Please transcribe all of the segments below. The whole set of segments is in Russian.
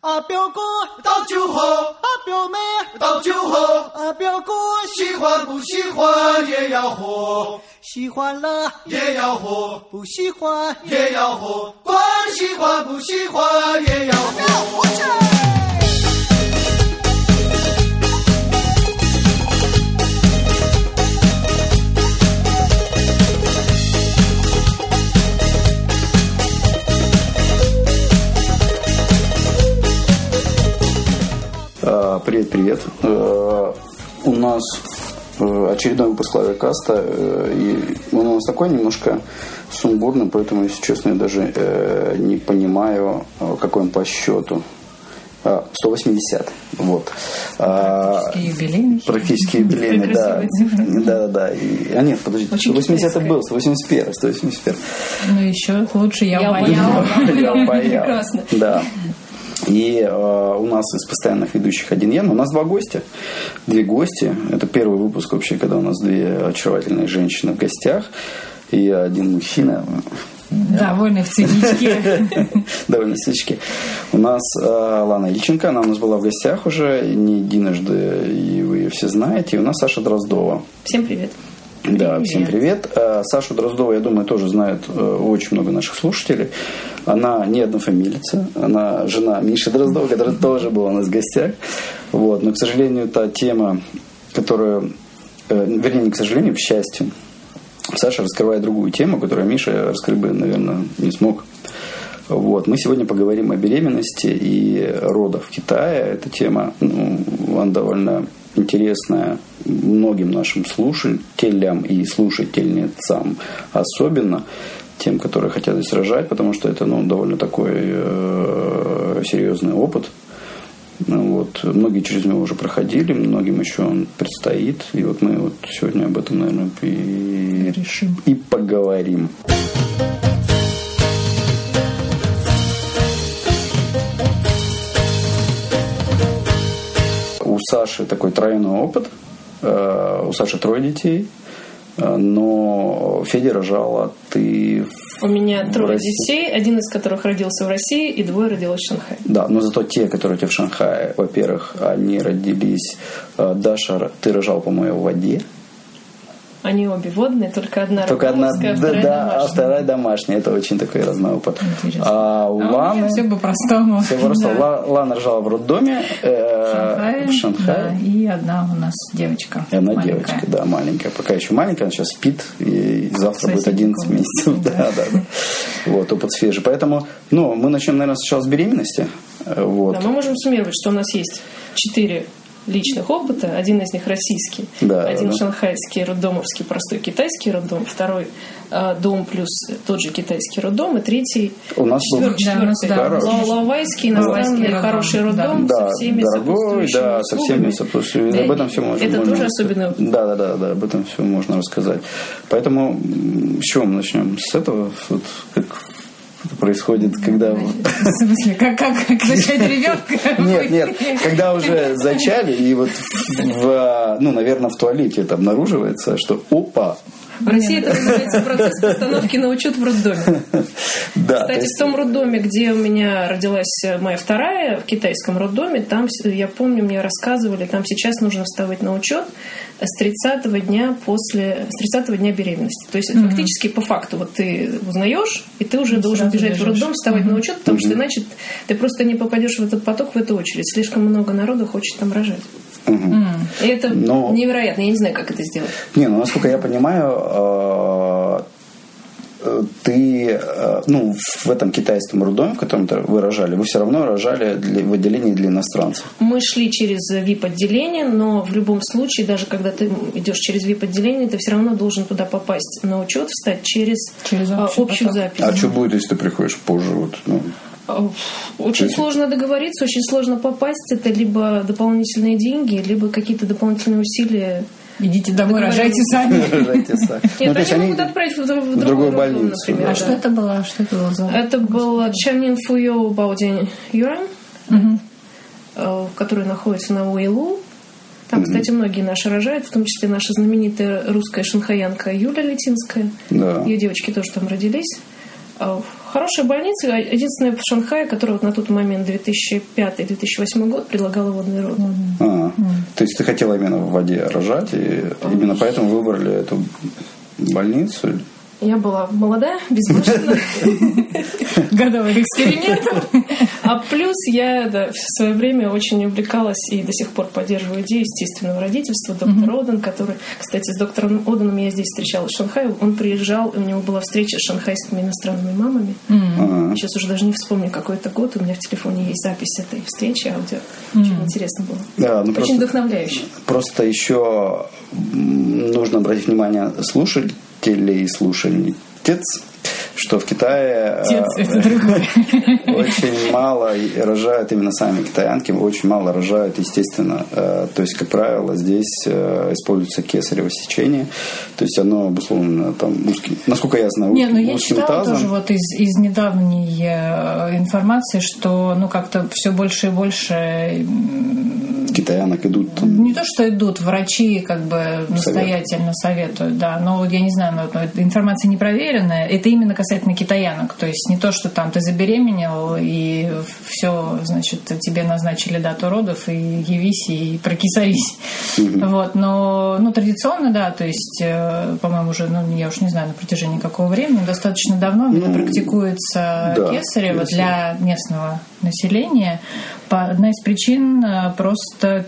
啊，表哥倒酒喝，啊，表妹倒酒喝，啊，表哥喜欢不喜欢也要喝，喜欢了也要喝，不喜欢也要喝，管喜欢不喜欢也要喝。Привет-привет. У нас очередной выпуск Лавикаста, и он у нас такой немножко сумбурный, поэтому, если честно, я даже не понимаю, какой он по счету. 180. Вот. Практически юбилейный. Практически юбилейный, да. Да, да, да. И, а нет, подождите, Очень 180 это был, 181, 181. Ну еще лучше я Я паял. Я паял. Прекрасно. Да. И э, у нас из постоянных ведущих один я, но у нас два гостя. Две гости. Это первый выпуск вообще, когда у нас две очаровательные женщины в гостях. И один мужчина. Довольно в циничке. Довольно в циничке. У нас э, Лана Ильченко, она у нас была в гостях уже не единожды, и вы ее все знаете. И у нас Саша Дроздова. Всем привет. Да, Привет. всем привет. Э, Сашу Дроздову, я думаю, тоже знают э, очень много наших слушателей. Она не однофамилица, она жена Миши Дроздова, который тоже был у нас в гостях. Вот. Но, к сожалению, та тема, которая, э, вернее, не к сожалению, к счастью, Саша раскрывает другую тему, которую Миша раскрыть бы, наверное, не смог. Вот. Мы сегодня поговорим о беременности и родах в Китае. Эта тема ну, она довольно интересная многим нашим слушателям и слушательницам особенно тем, которые хотят здесь рожать, потому что это ну, довольно такой э, серьезный опыт. Ну, вот, многие через него уже проходили, многим еще он предстоит. И вот мы вот сегодня об этом, наверное, и, Решим. и поговорим. Саши такой тройной опыт. Э, У Саши трое детей. Э, Но Федя рожала ты У меня трое России. детей, один из которых родился в России, и двое родилось в Шанхае. Да, но зато те, которые у тебя в Шанхае, во-первых, они родились... э, Даша, ты рожал, по-моему, в воде. Они обе водные, только одна Только одна, да, вторая да, а домашняя. вторая домашняя. Это очень такой разный опыт. Интересно. А у А Ланы... все по-простому. Все просто. Да. Ла- Лана рожала в роддоме э, Шанхае, в Шанхае. да, и одна у нас девочка. И она маленькая. девочка, да, маленькая. Пока еще маленькая, она сейчас спит, и завтра будет Соседней 11 комнате, месяцев. Да, да. да, да. Вот, опыт свежий. Поэтому, ну, мы начнем, наверное, сначала с беременности. Э, Вот. Да, мы можем суммировать, что у нас есть четыре личных опыта. Один из них российский, Да, один да. шанхайский роддомовский простой китайский роддом, второй э, дом плюс тот же китайский роддом, и третий У нас был- четвертый, Да, да, у нас Ла- есть Лаовайский, Лаовайский иностранный, хороший роддом да. со всеми дорогой, да, со всеми сопутствующими. Да, Об этом все можно. Это можно тоже опыт. Да, да, да, да, об этом все можно рассказать. Поэтому с чего мы начнем? С этого, вот, как это происходит, когда... В смысле, как, как, как зачать ребенка? Нет, нет, когда уже зачали, и вот, в, ну, наверное, в туалете это обнаруживается, что опа, В России это называется процесс постановки на учет в роддоме. да, Кстати, есть- в том роддоме, где у меня родилась моя вторая, в китайском роддоме, там, я помню, мне рассказывали, там сейчас нужно вставать на учет с 30 дня после, с 30 дня беременности. То есть фактически по факту вот ты узнаешь, и ты уже должен сразу бежать в бежишь. роддом, вставать на учет, потому что иначе ты просто не попадешь в этот поток, в эту очередь. Слишком много народу хочет там рожать. И это Но- невероятно. Я не знаю, как это сделать. Не, ну, насколько я понимаю, э, ты, э, ну, в этом китайском роддоме, в котором -то вы рожали, вы все равно рожали для- в отделении для иностранцев. Мы шли через VIP-отделение, но в любом случае, даже когда ты идешь через VIP-отделение, ты все равно должен туда попасть на учет, встать через, Через а, общий общую поток. запись. А что будет, если ты приходишь позже? Вот, ну, А, Очень есть- сложно договориться, очень сложно попасть. Это либо дополнительные деньги, либо какие-то дополнительные усилия. Идите домой, рожайте сами. рожайте сами. Нет, Ну, они могут отправить в, друг- в другую больницу. А что это было? Что это было за... Это был Чанин Фуйо Баудин Юран, э, который находится на Уилу. Там, кстати, многие наши рожают, в том числе наша знаменитая русская шанхаянка Юля Летинская. Да. Ее девочки тоже там родились. Хорошая больница, единственная в Шанхае, которая вот на тот момент 2005-2008 год предлагала водные роды. А, То есть ты хотела именно в воде рожать, и именно поэтому выбрали эту больницу? Я была молодая, безбашенная. Годовых экспериментов. А плюс я да, в свое время очень увлекалась и до сих пор поддерживаю идею естественного родительства. Доктор Оден, который, кстати, с доктором Оденом я здесь встречалась в Шанхае. Он приезжал, и у него была встреча с шанхайскими иностранными мамами. А, Сейчас уже даже не вспомню, какой это год. У меня в телефоне есть запись этой встречи, аудио. Очень интересно было. Да, ну Очень просто, вдохновляюще. просто еще нужно обратить внимание слушателей и слушательниц, что в Китае э, очень мало рожают именно сами китаянки, очень мало рожают, естественно. Э, То есть, как правило, здесь э, используется кесарево сечение. То есть оно обусловлено там узким, насколько я знаю, Не, ну я узким читала тазом. тоже вот из, из недавней информации, что ну как-то все больше и больше Китаянок идут там, не то, что идут, врачи как бы настоятельно советуют, да. Но вот я не знаю, но информация непроверенная. Это именно касательно китаянок. То есть не то, что там ты забеременел и все, значит, тебе назначили дату родов и явись и прокисарись. Вот, но ну, традиционно, да, то есть, э, по-моему, уже, ну, я уж не знаю, на протяжении какого времени, достаточно давно это практикуется да, кесарево для местного населения. По- Одна из причин э, просто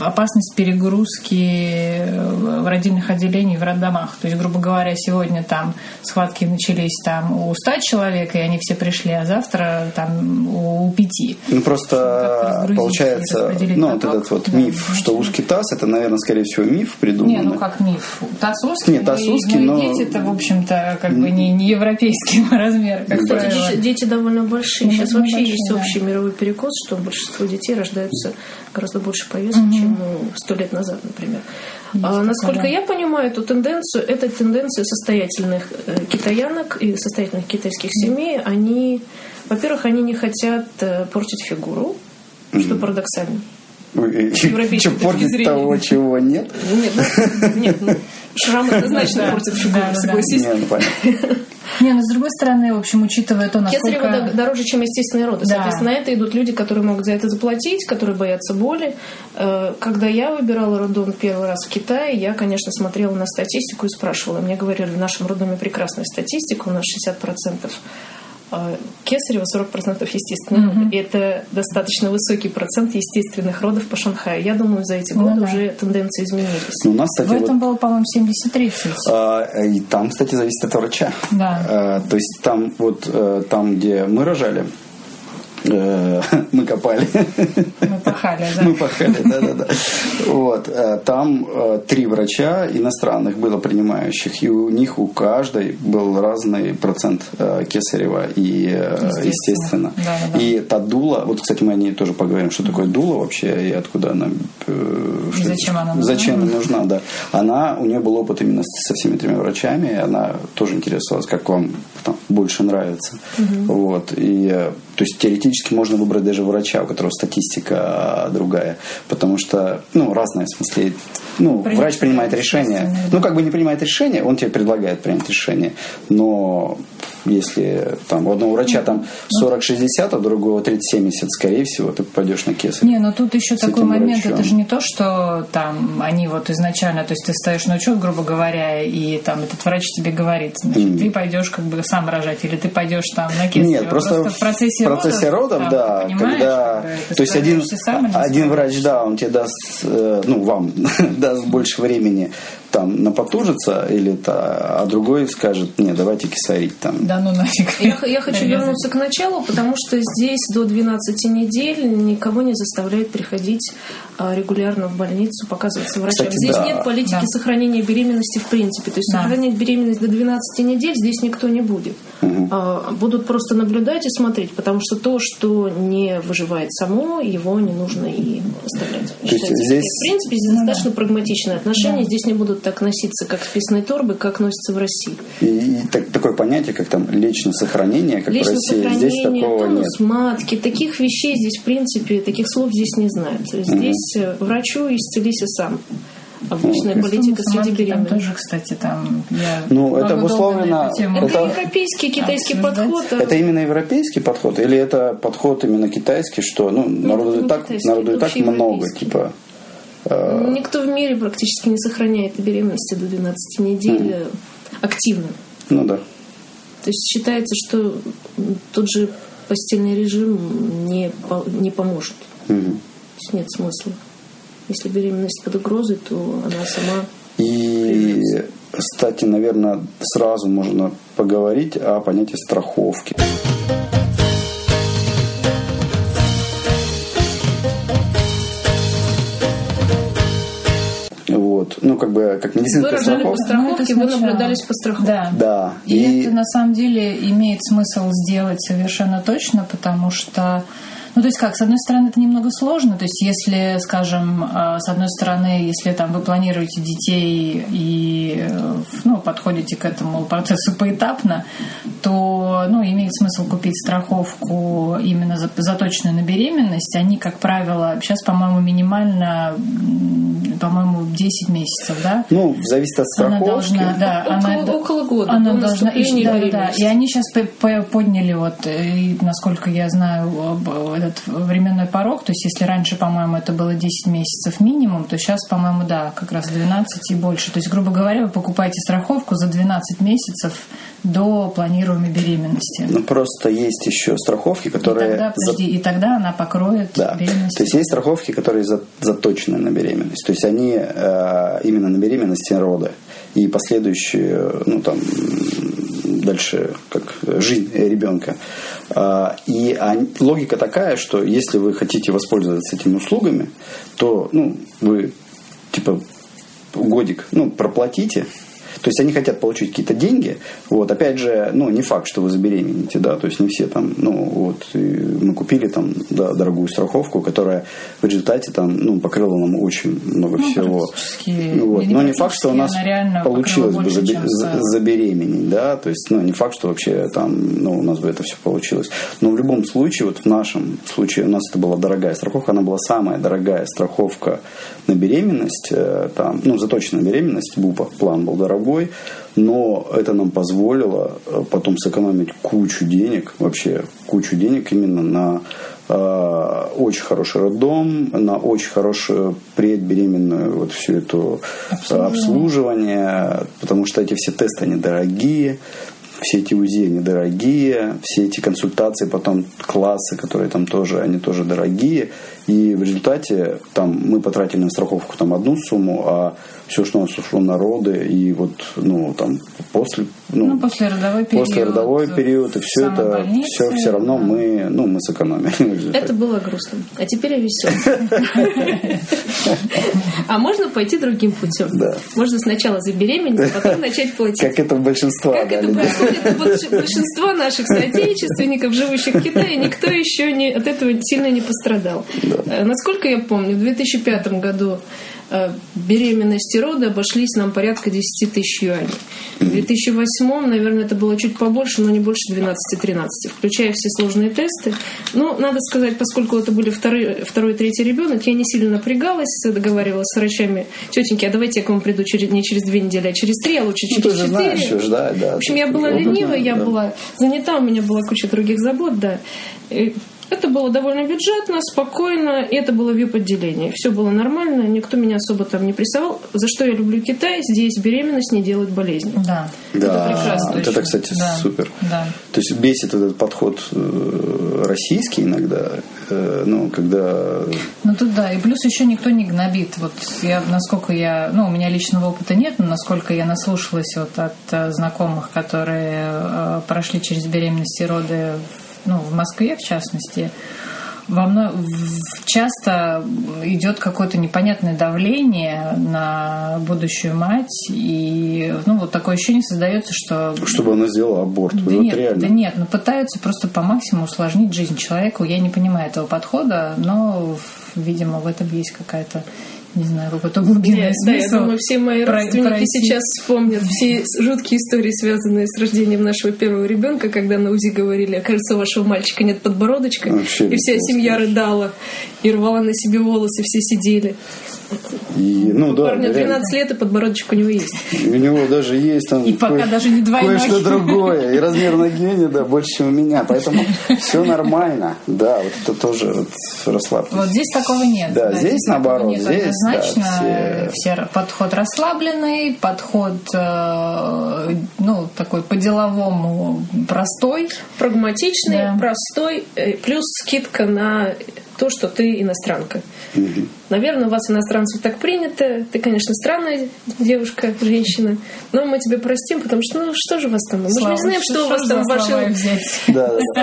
опасность перегрузки э, в родильных отделений в роддомах. То есть, грубо говоря, сегодня там схватки начались там у 100 человек, и они все пришли, а завтра там у пяти. Ну, как-то просто получается, ну, вот этот вот Да, миф, что узкий таз, это, наверное, скорее всего, миф придуманный. Не, ну как миф. Таз узкий, Нет, таз но и- узкий, но но- дети-то, в общем-то, как бы не, не европейского размера, как Кстати, правило. дети, дети довольно большие. Ну, Сейчас ну, вообще большие, есть да. общий мировой перекос, что большинство детей рождаются гораздо больше по весу, чем ну, сто лет назад, например. А, насколько я понимаю эту тенденцию, это тенденция состоятельных э, китаянок и состоятельных китайских семей. Они, во-первых, они не хотят э, портить фигуру, что парадоксально. европейской Что точки портить зрения. того, чего нет? Нет, ну, нет, ну, шрам однозначно портит фигуру, согласись. Ну понятно. Не, но с другой стороны, в общем, учитывая то, Кесарево насколько... д- дороже, чем естественные роды. Да. Соответственно, на это идут люди, которые могут за это заплатить, которые боятся боли. Э, Когда я выбирала роддом первый раз в Китае, я, конечно, смотрела на статистику и спрашивала. Мне говорили, в нашем роддоме прекрасная статистика, у нас 60% э, кесарево, 40% естественных родов. И это достаточно высокий процент естественных родов по Шанхаю. Я думаю, за эти годы Ну да. уже тенденции изменились. Ну, У нас, В кстати, вот, этом было, по-моему, 70-30. а, и там, кстати, зависит от врача. Да. А, То есть там вот э, там, где мы рожали, мы копали. Мы пахали, да. Мы пахали, да-да-да. Вот. э, Там э, три врача иностранных было принимающих, и у них у каждой был разный процент э, кесарева и э, Естественно. естественно. Да-да-да. И та дула, вот, кстати, мы о ней тоже поговорим, что такое дула вообще и откуда она... э, И что- зачем она нужна. Зачем она нужна, да. Она, у нее был опыт именно со всеми тремя врачами, она тоже интересовалась, как вам там, больше нравится. Вот. И, э, то есть теоретически можно выбрать даже врача, у которого статистика другая, потому что, ну, разная в смысле. Ну, Принять врач принимает решение. Ну, как бы не принимает решение, он тебе предлагает принять решение. Но если там у одного врача там 40-60, а у другого 30-70, скорее всего, ты попадешь на кесарь. Не, но тут еще такой момент, врачом. это же не то, что там они вот изначально, то есть ты ставишь на учет, грубо говоря, и там этот врач тебе говорит, значит, ты пойдешь как бы сам рожать, или ты пойдешь там на кесарево. Нет, просто, в процессе, процессе родов, там, да, когда, ты то есть один, один врач, да, он тебе даст, э, ну, вам даст больше времени там напотужиться, или то, а другой скажет, не, давайте кисарить там. Да ну нафиг. Я, я хочу Серьезно. вернуться к началу, потому что здесь до 12 недель никого не заставляют приходить а, регулярно в больницу, показываться врачам. Кстати, здесь да. нет политики Да. сохранения беременности в принципе. То есть Да. сохранять беременность до 12 недель здесь никто не будет. А, будут просто наблюдать и смотреть, потому что то, что не выживает само, его не нужно и оставлять. есть Считается. здесь- В принципе, здесь достаточно прагматичное отношение. Здесь не будут так носиться, как с писаной торбы, как носятся в России. И, и так- такое понятие, как там личное сохранение, как Личное в России, сохранение, здесь такого нет. тонус матки, таких вещей здесь, в принципе, таких слов здесь не знают. Здесь э, врачу исцелись и сам. обычная Ну, политика среди Самарки Там беременных. тоже, кстати, там я Ну, это обусловлено- Это, Это- европейский китайский обсуждать. подход. а Это именно европейский подход или это подход именно китайский, что ну, народу это и так, народу и так много, типа. Э, Никто в мире практически не сохраняет беременности до 12 недель э, активно. ну да. То есть считается, что тот же постельный режим не, не поможет. Мгм. То есть нет смысла. Если беременность под угрозой, то она сама... И, кстати, наверное, сразу можно поговорить о понятии страховки. Вот. Ну, как бы, как Вы медицинская рожали по страховка. Ну, это страховке, вы наблюдались по страховке. Да. Да. И, это на самом деле имеет смысл сделать совершенно точно, потому что ну, то есть как, с одной стороны, это немного сложно. То есть, если, скажем, э, с одной стороны, если там вы планируете детей и э, ну, подходите к этому процессу поэтапно, то ну, имеет смысл купить страховку именно за- заточенную на беременность. Они, как правило, сейчас, по-моему, минимально, по-моему, 10 месяцев, да? Ну, зависит от Она страховки. должна, да, Около- она, около года Она до должна, и, да, да, и они сейчас по- по- подняли вот, э, и, насколько я знаю, об- этот временной порог. То есть, если раньше, по-моему, это было 10 месяцев минимум, то сейчас, по-моему, да, как раз 12 и больше. То есть, грубо говоря, вы покупаете страховку за 12 месяцев до планируемой беременности. Ну, просто есть еще страховки, И которые... тогда, за- подожди, и тогда она покроет Да. беременность. То есть есть страховки, которые за- заточены на беременность. То есть они э, именно на беременности и роды. И последующие, ну там, дальше, как жизнь ребенка. А, И логика такая, что если вы хотите воспользоваться этими услугами, то ну, вы типа годик ну, проплатите, то есть они хотят получить какие-то деньги. Вот, опять же, ну, не факт, что вы забеременеете, да, то есть не все там, ну, вот, мы купили там, да, дорогую страховку, которая в результате там, ну, покрыла нам очень много Ну, всего. Ну, вот. Но не факт, что у нас получилось бы больше, за- забеременеть, да, то есть, ну, не факт, что вообще там, ну, у нас бы это все получилось. Но в любом случае, вот в нашем случае у нас это была дорогая страховка, она была самая дорогая страховка на беременность, э, там, ну, заточенная на беременность, БУПа, план был дорогой, но это нам позволило э, потом сэкономить кучу денег, вообще кучу денег именно на э, очень хороший роддом, на очень хорошую предбеременную вот всю эту э, обслуживание, потому что эти все тесты, они дорогие, все эти УЗИ, они дорогие, все эти консультации, потом классы, которые там тоже, они тоже дорогие. И в результате там мы потратили на страховку там одну сумму, а все, что у нас ушло на роды, и вот, ну, там, после, ну, Ну, после родовой период. после родовой период, и все это, больнице, все, все равно да. мы, ну, мы сэкономили. Это было грустно. А теперь я веселая. А можно пойти другим путем? Да. Можно сначала забеременеть, а потом начать платить. Как это большинство. Как да, это происходит у больш- большинства наших соотечественников, живущих в Китае, никто еще не, от этого сильно не пострадал. Э, Насколько я помню, в 2005 году э, беременность и роды обошлись нам порядка 10 тысяч юаней. В 2008, наверное, это было чуть побольше, но не больше 12-13, включая все сложные тесты. Но, надо сказать, поскольку это были второй, второй и третий ребенок, я не сильно напрягалась, договаривалась с врачами. Тетеньки, а давайте я к вам приду через, не через две недели, а через три, а лучше Ну, через же четыре. знаешь, ждать, да. В общем, я была ленива, я была занята, у меня была куча других забот, да. И это было довольно бюджетно, спокойно, и это было вип-отделение. Все было нормально, никто меня особо там не прессовал. За что я люблю Китай, здесь беременность не делает болезни. Да. Да, прекрасно, вот это, кстати, Да. супер. Да. То есть бесит этот подход э, российский иногда, э, ну, когда... Ну тут да, и плюс еще никто не гнобит. Вот я, насколько я, ну у меня личного опыта нет, но насколько я наслушалась вот от э, знакомых, которые прошли через беременность и роды, в- ну в Москве в частности, во мно... в- часто идет какое-то непонятное давление на будущую мать, и ну вот такое ощущение создается, что Чтобы она сделала аборт. да вот нет, реально. да нет, но пытаются просто по максимуму усложнить жизнь человеку. Я не понимаю этого подхода, но, видимо, в этом есть какая-то, не знаю, какой-то глубинный Да, я смысл. думаю, все мои про- родственники пройти. сейчас вспомнят все жуткие истории, связанные с рождением нашего первого ребенка, когда на УЗИ говорили, кажется, у вашего мальчика нет подбородочка, Вообще и вся семья рыдала и рвала на себе волосы, все сидели. И, ну, да, Парню реально. 12 лет, и подбородочек у него есть. У него даже есть там И пока даже не двойной. кое-что другое. И размер ноги да, больше, чем у меня. Поэтому все нормально. Да, вот это тоже вот, расслабьтесь. Вот здесь такого нет. Да, здесь такого наоборот, нет здесь, да, однозначно. все- все... подход расслабленный, подход, э, ну, такой по-деловому простой. Прагматичный, Да. простой, э, плюс скидка на то, что ты иностранка. Наверное, у вас, иностранцев, так принято. Ты, конечно, странная девушка, женщина, но мы тебе простим, потому что, ну, что же у вас там? Мы же не знаем, что, у вас там в вашей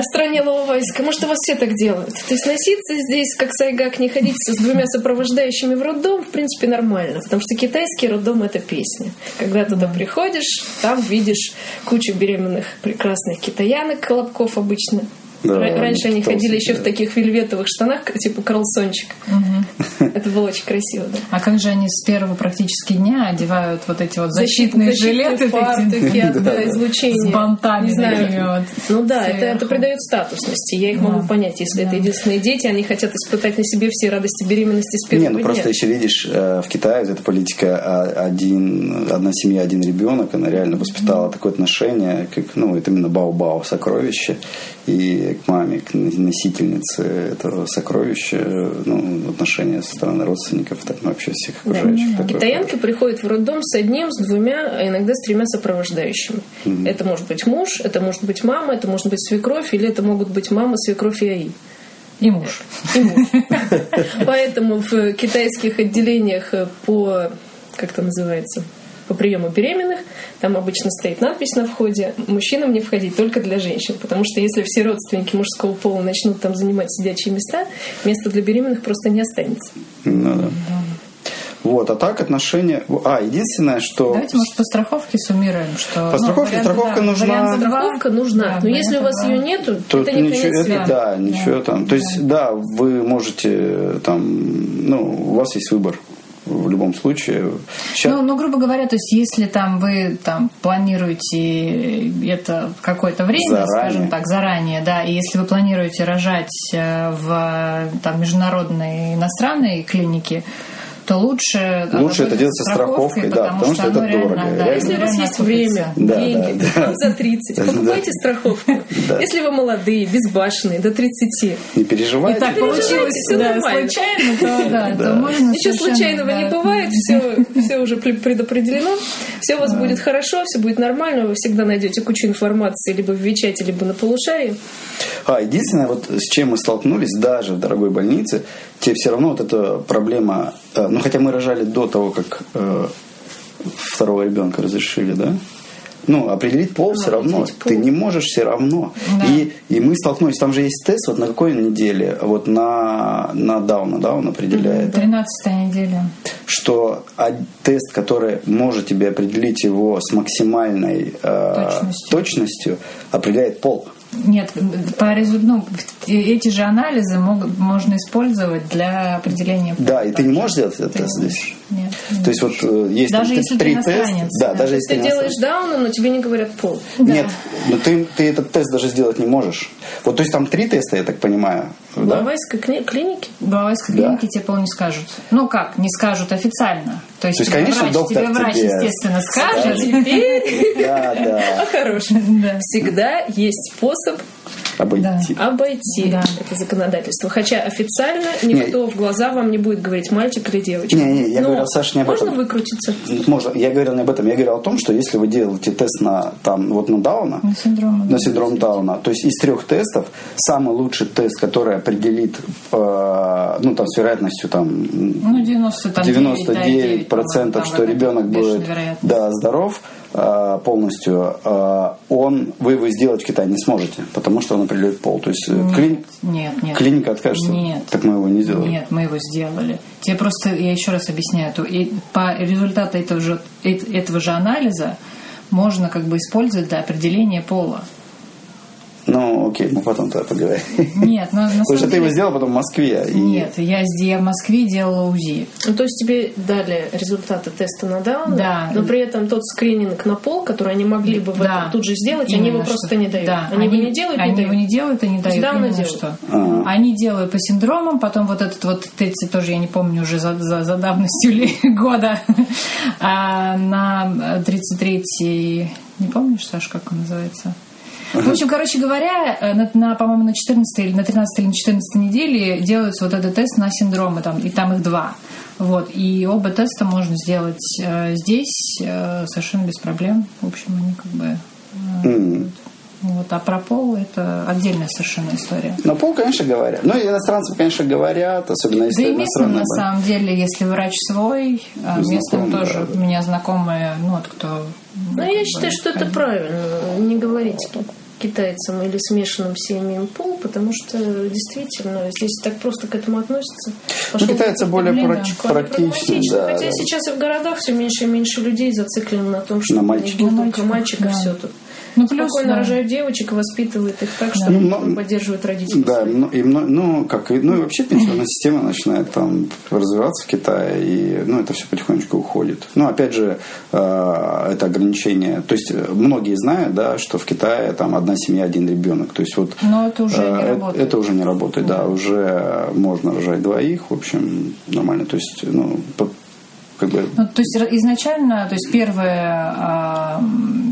стране Ловайска. Может, у вас все так делают. То есть носиться здесь, как сайгак, не ходить с двумя сопровождающими в роддом, в принципе, нормально. Потому что китайский роддом — это песня. Когда туда приходишь, там видишь кучу беременных прекрасных китаянок, колобков обычно. Да, Ра- Раньше они ходили еще в таких вельветовых штанах, типа Карлсончик. Это было очень красиво, да. А как же они с первого практически дня одевают вот эти вот защитные, Защитные жилеты? фартуки такие, от да, излучения. С бантами Не знаю. Ну да, это, это придает статусности. Я их Да. могу понять, если это единственные дети, они хотят испытать на себе все радости беременности с первого Не, ну дня. просто еще видишь, э, в Китае вот эта политика а, один, одна семья, один ребенок, она реально воспитала такое отношение, как, ну, вот именно бау-бау, сокровище, и к маме, к носительнице этого сокровища, ну, отношения со стороны родственников, так ну, вообще всех окружающих. такое Китаянки приходят в роддом с одним, с двумя, а иногда с тремя сопровождающими. Это может быть муж, это может быть мама, это может быть свекровь, или это могут быть мама, свекровь и АИ. И муж. И муж. Поэтому в китайских отделениях по, как это называется, по приему беременных, там обычно стоит надпись на входе «Мужчинам не входить, только для женщин». Потому что если все родственники мужского пола начнут там занимать сидячие места, места для беременных просто не останется. Ну, да. Вот, а так отношения... А, единственное, что... Давайте, может, по страховке суммируем, что... По страховке варианты, страховка да, нужна. вариант два. Страховка нужна. Да, Но если у вас вариант ее два. нету, то это не ничего, конец это, да, ничего там. То есть, да, вы можете э, там, ну, у вас есть выбор в любом случае. Щас- Ну, ну, грубо говоря, то есть, если там вы там планируете это какое-то время, Заранее. скажем так, заранее, да, и если вы планируете рожать э, в там международной иностранной клинике, то лучше Лучше это делать со страховкой, да, потому что оно это реально, дорого, да, реально. Если у вас есть время, Да, деньги, да, да. за 30, покупайте страховку. Да. Если вы молодые, безбашенные, до 30, Не переживайте. И так получилось, всё да, нормально. случайно, то да, Да. то можно Ничего случайного да. не бывает, все, все уже пре- предопределено, все у вас будет хорошо, все будет нормально, вы всегда найдете кучу информации либо в Вичате, либо на полушарии. А, единственное, вот с чем мы столкнулись, даже в дорогой больнице, тебе все равно вот эта проблема, ну хотя мы рожали до того, как э, второго ребенка разрешили, да? Ну, определить пол все равно. пол. Ты не можешь все равно. Да. И, и мы столкнулись, там же есть тест, вот на какой неделе, вот на, на Дауна, да, он определяет. 13 неделя. что а- тест, который может тебе определить его с максимальной э, Точностью. точностью, определяет пол. Нет, по резу- ну, эти же анализы могут, можно использовать для определения. Да, и ты не можешь сделать этот Ты тест здесь. можешь. Нет, не То есть вот э, есть Даже там если три теста. Да, да. даже если ты ты делаешь дауна, но тебе не говорят пол. Да. Нет, но ты, ты этот тест даже сделать не можешь. Вот, то есть там три теста, я так понимаю. В да? Лавайской кни- клинике В Бавайской Да. клинике тебе пол не скажут. Ну как, не скажут официально. То есть, То есть, тебе конечно, врач, доктор тебе врач, тебе естественно, скажет. теперь Да, да, хороший. Да. Всегда есть способ обойти. обойти Да. это законодательство. Хотя официально никто в глаза вам не будет говорить, мальчик или девочка. Не, не, я Но говорил, Саша, не об можно этом. выкрутиться. Можно, я говорил не об этом, я говорил о том, что если вы делаете тест на, там, вот на Дауна, На синдром. на синдром Дауна. То есть из трех тестов самый лучший тест, который определит, э, ну там с вероятностью там Ну, 90, там, 99 процентов, что ребенок будет да, здоров полностью, э, он, вы его сделать в Китае не сможете, потому что он определяет пол. То есть э, клини- Нет, нет. клиника откажется. Нет. Так мы его не сделали. Нет, мы его сделали. Тебе просто, я еще раз объясняю, то и по результату этого же, эт- этого же анализа можно как бы использовать для определения пола. Ну, окей, мы потом тогда поговорим. Нет, но на Потому что самом ты его деле... сделал потом в Москве. и- Нет, я я в Москве делала УЗИ. Ну, то есть тебе дали результаты теста на Даун, Да. но при этом тот скрининг на пол, который они могли бы в Да. этом тут же сделать, они Именно его просто что- не дают. Да, они, его не делают, не они дают. его не делают и не дают. Именно делают. что. Они делают по синдромам, потом вот этот вот ТЦ тоже, я не помню уже за, за, за давностью ли года, а на 33-й, не помнишь, Саш, как он называется? В общем, короче говоря, э, на, на, по-моему, на 14 или на 13 или на 14 неделе делается вот этот тест на синдромы, там, и там их два. Вот, и оба теста можно сделать э, здесь э, совершенно без проблем. В общем, они как бы... э, М. вот, а про пол это отдельная совершенно история. На пол, конечно, говорят. Ну, и иностранцы, конечно, говорят, особенно если Да и местным, на самом деле, если врач свой, а местным Знакомый, тоже, да. у меня знакомые, ну, вот кто... Ну, я считаю, что это правильно. Не говорить ки- китайцам или смешанным семьям пол, потому что действительно здесь так просто к этому относятся. Ну, китайцы более практичны, да. Хотя да. сейчас и в городах все меньше и меньше людей зациклены на том, что На На только мальчиков, мальчиков да. все тут. Ну, плюс, Спокойно да. рожают девочек и воспитывают их так, что Ну, поддерживают родителей. Да, ну, и, ну, как, ну и вообще пенсионная система начинает там развиваться в Китае, и ну, это все потихонечку уходит. Ну, опять же, э, это ограничение. То есть э, многие знают, да, что в Китае там одна семья, один ребенок. То есть вот Но это уже не э, работает. Это уже не работает, да, уже можно рожать двоих, в общем, нормально. То есть, ну, как бы Ну, то есть изначально, то есть первое а,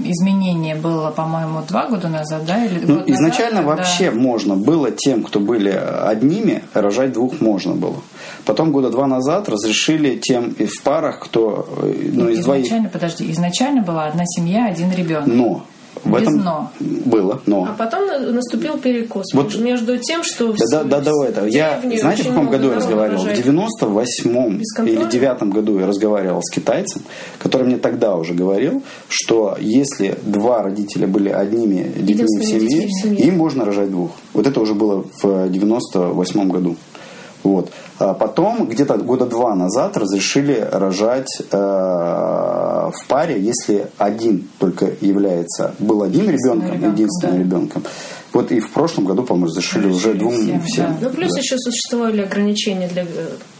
изменение было, по-моему, два года назад, да? Или Ну, назад, изначально когда- вообще можно было тем, кто были одними, рожать двух можно было. Потом года два назад разрешили тем и в парах, кто э, ну, из двоих. Изначально, подожди, изначально была одна семья, один ребенок. Но в Без этом но. было, но. А потом на- наступил перекос Вот- между тем, что в Да, да, с- да, да, это. Я, знаете, в каком году я разговаривал? В рожает. 98-м Без контроля? или 9 году я разговаривал с китайцем, который мне тогда уже говорил, что если два родителя были одними детьми в семье, в семье. им можно рожать двух. Вот это уже было в 98 году. Вот. А потом, где-то года два назад, разрешили рожать э, в паре, если один только является, был одним ребенком, ребенком, единственным да. ребенком. Вот и в прошлом году, по-моему, разрешили уже Разрешили двум всем, всем. да. Ну, плюс Да. еще существовали ограничения для э,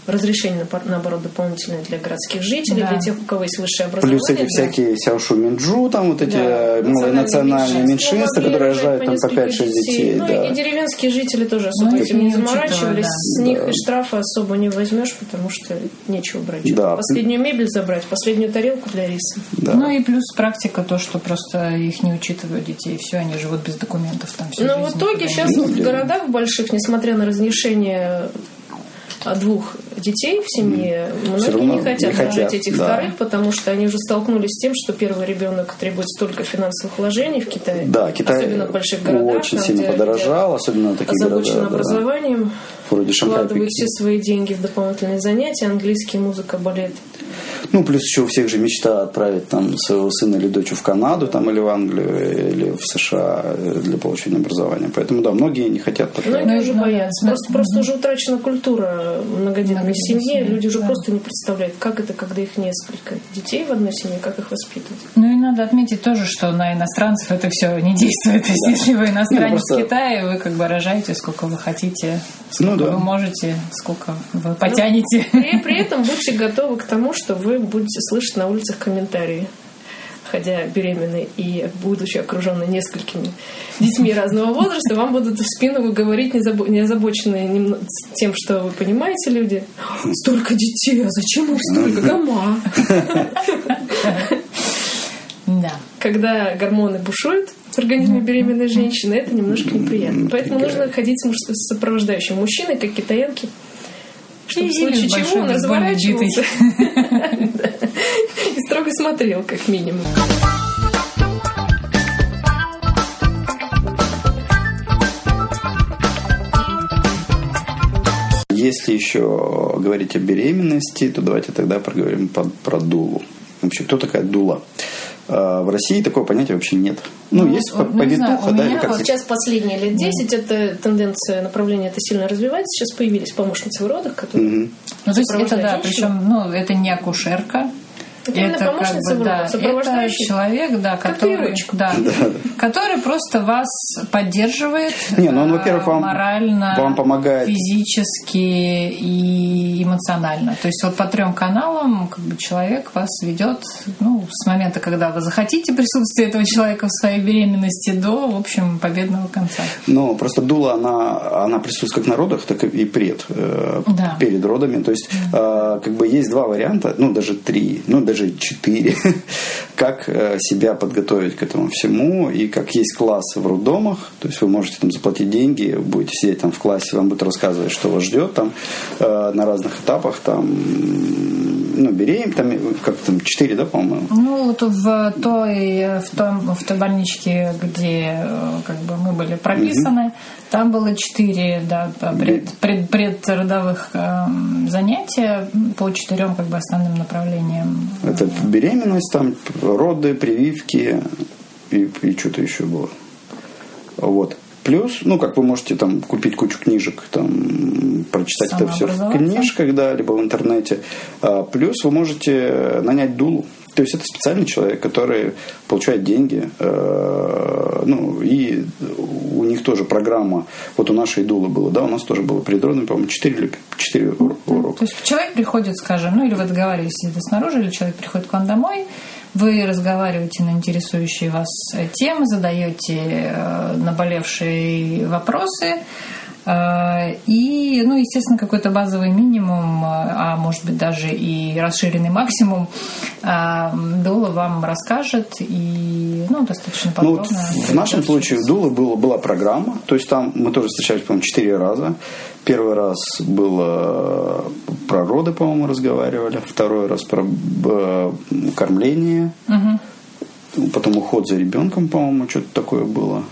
разрешения, наоборот, дополнительные для городских жителей, Да. для тех, у кого есть высшее образование. Плюс эти для- всякие Сяошу Минджу, там вот эти Да, э, малые национальные меньшинства, которые рожают там по несколько 5-6 детей. Ну, да. и деревенские жители тоже особо Ну, этим не заморачивались. да. С них Да. и штрафа особо не возьмешь, потому что нечего брать. Да. Последнюю мебель забрать, последнюю тарелку для риса. Да. Ну и плюс практика то, что просто их не учитывают детей, все, они живут без документов там всю Но в итоге сейчас в да. городах больших, несмотря на разрешение а, двух детей в семье, многие равно не хотят не хотят, рожать этих да. вторых, потому что они уже столкнулись с тем, что первый ребенок требует столько финансовых вложений в Китае. Да, Китай особенно в больших городах, очень там, сильно где- подорожал, особенно где таких озабочены городах. да. образованием, Шанхай, вкладывают все свои деньги в дополнительные занятия, английский, музыка, балет. Ну, плюс еще у всех же мечта отправить там своего сына или дочь в Канаду там, или в Англию, или в США э, для получения образования. Поэтому, да, многие не хотят отправить. Многие Ну, уже ну, боятся. да. Просто, просто уже утрачена культура многодетной семьи. Люди уже да. просто не представляют, как это, когда их несколько детей в одной семье, как их воспитывать. Ну и надо отметить тоже, что на иностранцев это все не действует. То есть, если вы иностранец просто- в Китае, вы как бы рожаете сколько вы хотите, сколько Ну да. вы можете, сколько вы потянете. При, при этом будьте готовы к тому, что вы будете слышать на улицах комментарии ходя беременной и будучи окруженной несколькими детьми разного возраста, вам будут в спину говорить незабо- не озабоченные немно- тем, что вы понимаете люди. Столько детей, а зачем их столько? Гама. Да. Когда гормоны бушуют в организме беременной женщины, это немножко неприятно. Поэтому нужно ходить с сопровождающим мужчиной, как китаянки, чтобы в Или случае чего он разворачивался и строго смотрел, как минимум. Если еще говорить о беременности, то давайте тогда проговорим про, про дулу. Вообще, кто такая дула? А, В России такого понятия вообще нет. Ну, Ну, есть вот, ну, не знаю, повитуха, у да, меня как вот? Сейчас последние лет 10 эта тенденция, направление это сильно развивается. Сейчас появились помощницы в родах, которые Мгм. Ну, то есть это да, причем, ну, это не акушерка, Это именно помощница бы, да, это человек, да, как который, да, который просто вас поддерживает Не, ну он, во-первых, вам, морально, вам помогает физически и эмоционально. То есть вот по трем каналам как бы человек вас ведет ну, с момента, когда вы захотите присутствие этого человека в своей беременности до, в общем, победного конца. Ну, просто дула, она, она присутствует как на родах, так и пред, э, да. перед родами. То есть, да. э, как бы есть два варианта, ну, даже три, ну, даже четыре, как э, себя подготовить к этому всему, и как есть классы в роддомах, то есть вы можете там заплатить деньги, будете сидеть там в классе, вам будут рассказывать, что вас ждет там э, на разных этапах, там ну, беременна, там, как там, четыре, да, по-моему? Ну, вот в той, в, том, в той больничке, где э, как бы мы были прописаны, угу. там было четыре, да, пред, пред, предродовых э, занятия по четырем как бы основным направлениям. Это беременность, там роды, прививки и, и что-то еще было. Вот. Плюс, ну, как вы можете там купить кучу книжек, там, прочитать это все в книжках, да, либо в интернете. А, плюс вы можете нанять дулу. То есть это специальный человек, который получает деньги, э, ну, и у них тоже программа, вот у нашей дулы было, да, у нас тоже было предродным, по-моему, 4 или 4 урока. То есть человек приходит, скажем, ну, или вы договариваетесь это снаружи, или человек приходит к вам домой, вы разговариваете на интересующие вас темы, задаете э, наболевшие вопросы, и, ну, естественно, какой-то базовый минимум, а может быть даже и расширенный максимум, э, Дула вам расскажет и, ну, достаточно подробно. Ну, вот в нашем случае у Дулы была, была программа, то есть там мы тоже встречались, по-моему, четыре раза. Первый раз было про роды, по-моему, разговаривали. Второй раз про э, кормление. Угу. Потом уход за ребенком, по-моему, что-то такое было.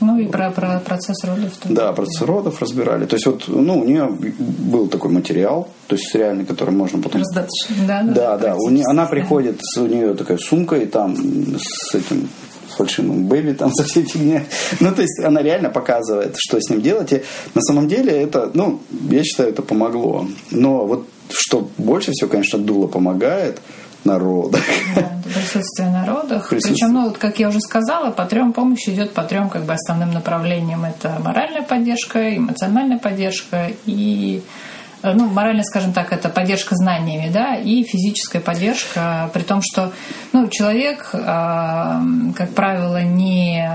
Ну и про, про процесс родов. Тоже. Да, процесс родов разбирали. То есть вот, ну, у нее был такой материал, то есть реальный, который можно потом... Раздаточный. Да, да. Да, да. У нее, она приходит, у нее такая сумка, и там с этим с фальшивым бэби, там со всей фигней. Ну, то есть она реально показывает, что с ним делать. И на самом деле это, ну, я считаю, это помогло. Но вот что больше всего, конечно, дуло помогает народах. Да, присутствие народах. Присутствие. Причем, ну, вот, как я уже сказала, по трем помощь идет по трем как бы основным направлениям. Это моральная поддержка, эмоциональная поддержка и Э, ну, морально, скажем так, это поддержка знаниями, да, и физическая поддержка, при том, что, ну, человек, э, как правило, не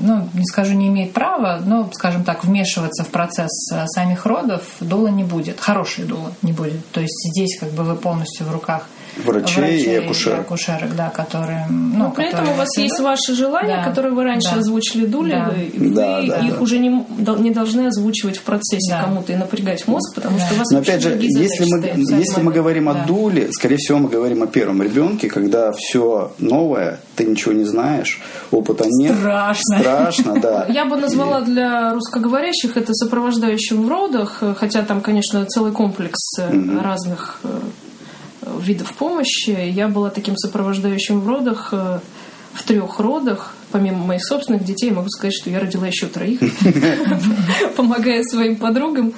ну, не скажу, не имеет права, но, скажем так, вмешиваться в процесс э, самих родов дула не будет, хорошей дула не будет. То есть здесь как бы вы полностью в руках врачей, врачей и акушерок. И акушерок, да, которые... Ну, Но при этом у вас есть ваши желания, да. которые вы раньше да. озвучили дули, да. вы, да, да, их да. уже не, не должны озвучивать в процессе да. кому-то и напрягать мозг, потому да. что у вас Но опять же, если мы, если мы говорим да. о дуле, скорее всего, мы говорим о первом ребенке, когда все новое, ты ничего не знаешь, опыта нет. Страшно. Страшно, да. Я бы назвала для русскоговорящих это сопровождающим в родах, хотя там, конечно, целый комплекс угу. разных э, видов помощи. Я была таким сопровождающим в родах, э, в трех родах помимо моих собственных детей, могу сказать, что я родила еще троих, помогая своим подругам.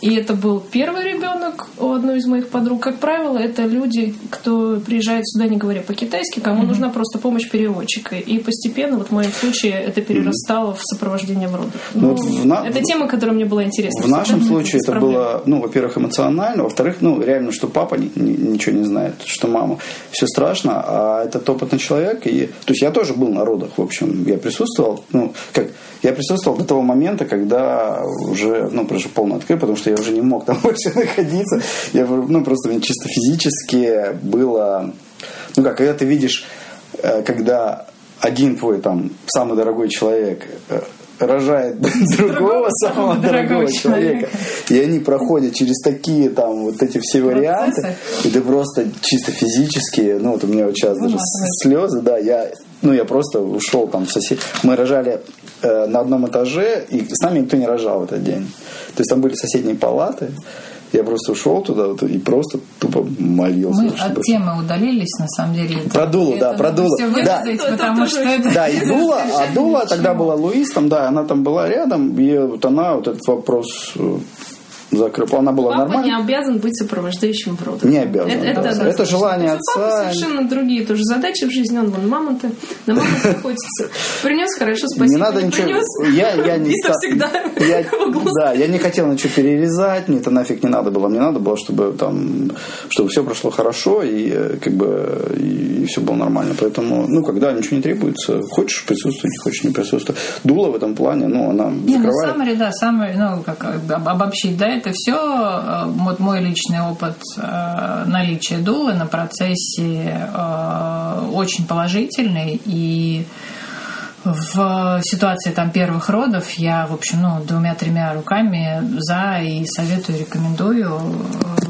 И это был первый ребенок у одной из моих подруг. Как правило, это люди, кто приезжает сюда, не говоря по-китайски, кому нужна просто помощь переводчика. И постепенно, вот в моем случае, это перерастало в сопровождение в родах. Ну, ну, это тема, которая мне была интересна. В нашем случае это было, ну, во-первых, эмоционально, во-вторых, ну, реально, что папа ничего не знает, что мама. Все страшно, а этот опытный человек. И... То есть я тоже был на в общем, я присутствовал, ну, как, я присутствовал до того момента, когда уже, ну, просто полный открыт, потому что я уже не мог там больше находиться. Я, ну, просто мне чисто физически было, ну, как, когда ты видишь, э, когда один твой там самый дорогой человек э, рожает другого самого дорогого человека. И они проходят через такие там вот эти все варианты. И ты просто чисто физически, ну вот у меня вот сейчас даже слезы, да, я ну, я просто ушел там в сосед. Мы рожали э, на одном этаже, и с нами никто не рожал в этот день. То есть там были соседние палаты. Я просто ушел туда вот, и просто тупо молился. Мы от темы удалились, на самом деле. Про Дулу, да, про Дулу. Да, потому что это... Да, и Дула, а Дула тогда была Луис, там, да, она там была рядом, и вот она вот этот вопрос э, закрыл. Она была Папа нормальной. не обязан быть сопровождающим в родах. Не обязан, Это, да. это, Это желание У папы отца. совершенно другие тоже задачи в жизни. Он вон мамонты, на мамонта охотится. Принес хорошо, спасибо. не надо ничего. принес. Я, я не ста- всегда я- да, я не хотел ничего перерезать, мне это нафиг не надо было. Мне надо было, чтобы там, чтобы все прошло хорошо и э, как бы и, все было нормально. Поэтому, ну, когда ничего не требуется, хочешь присутствуй, не хочешь не присутствуй. Дула в этом плане, ну, она Не, ну, закрывает. summary, да, summary, ну, как об- обобщить, да, это все вот мой личный опыт э, наличия дулы на процессе э, очень положительный, и в ситуации там первых родов я, в общем, ну, двумя-тремя руками за и советую, рекомендую э,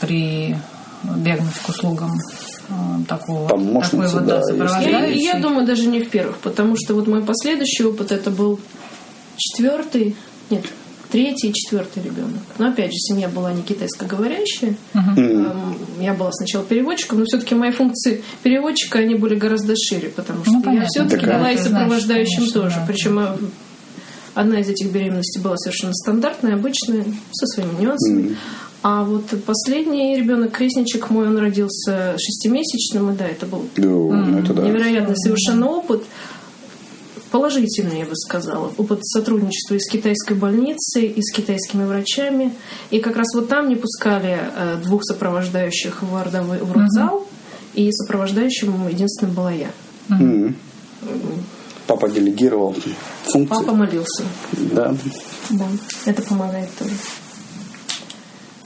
при бегнуть к услугам э, такого, такой вот, да, да, если Я, я думаю, даже не в первых, потому что вот мой последующий опыт это был четвертый, нет, третий и четвертый ребенок. Но опять же, семья была не китайскоговорящая. Эм, Я была сначала переводчиком, но все-таки мои функции переводчика они были гораздо шире, потому что Ну, я все-таки Так, а была и ты знаешь, сопровождающим конечно, тоже. да. Причем э, одна из этих беременностей была совершенно стандартная, обычная, со своими нюансами. А вот последний ребенок, крестничек мой, он родился шестимесячным, и да, это был Да, это да. невероятный совершенно опыт. Положительный, я бы сказала. Опыт сотрудничества и с китайской больницей, и с китайскими врачами. И как раз вот там не пускали э, двух сопровождающих в, родовой, в родзал, и сопровождающим единственным была я. М. Папа делегировал функции. Папа молился. Да. Да, это помогает тоже.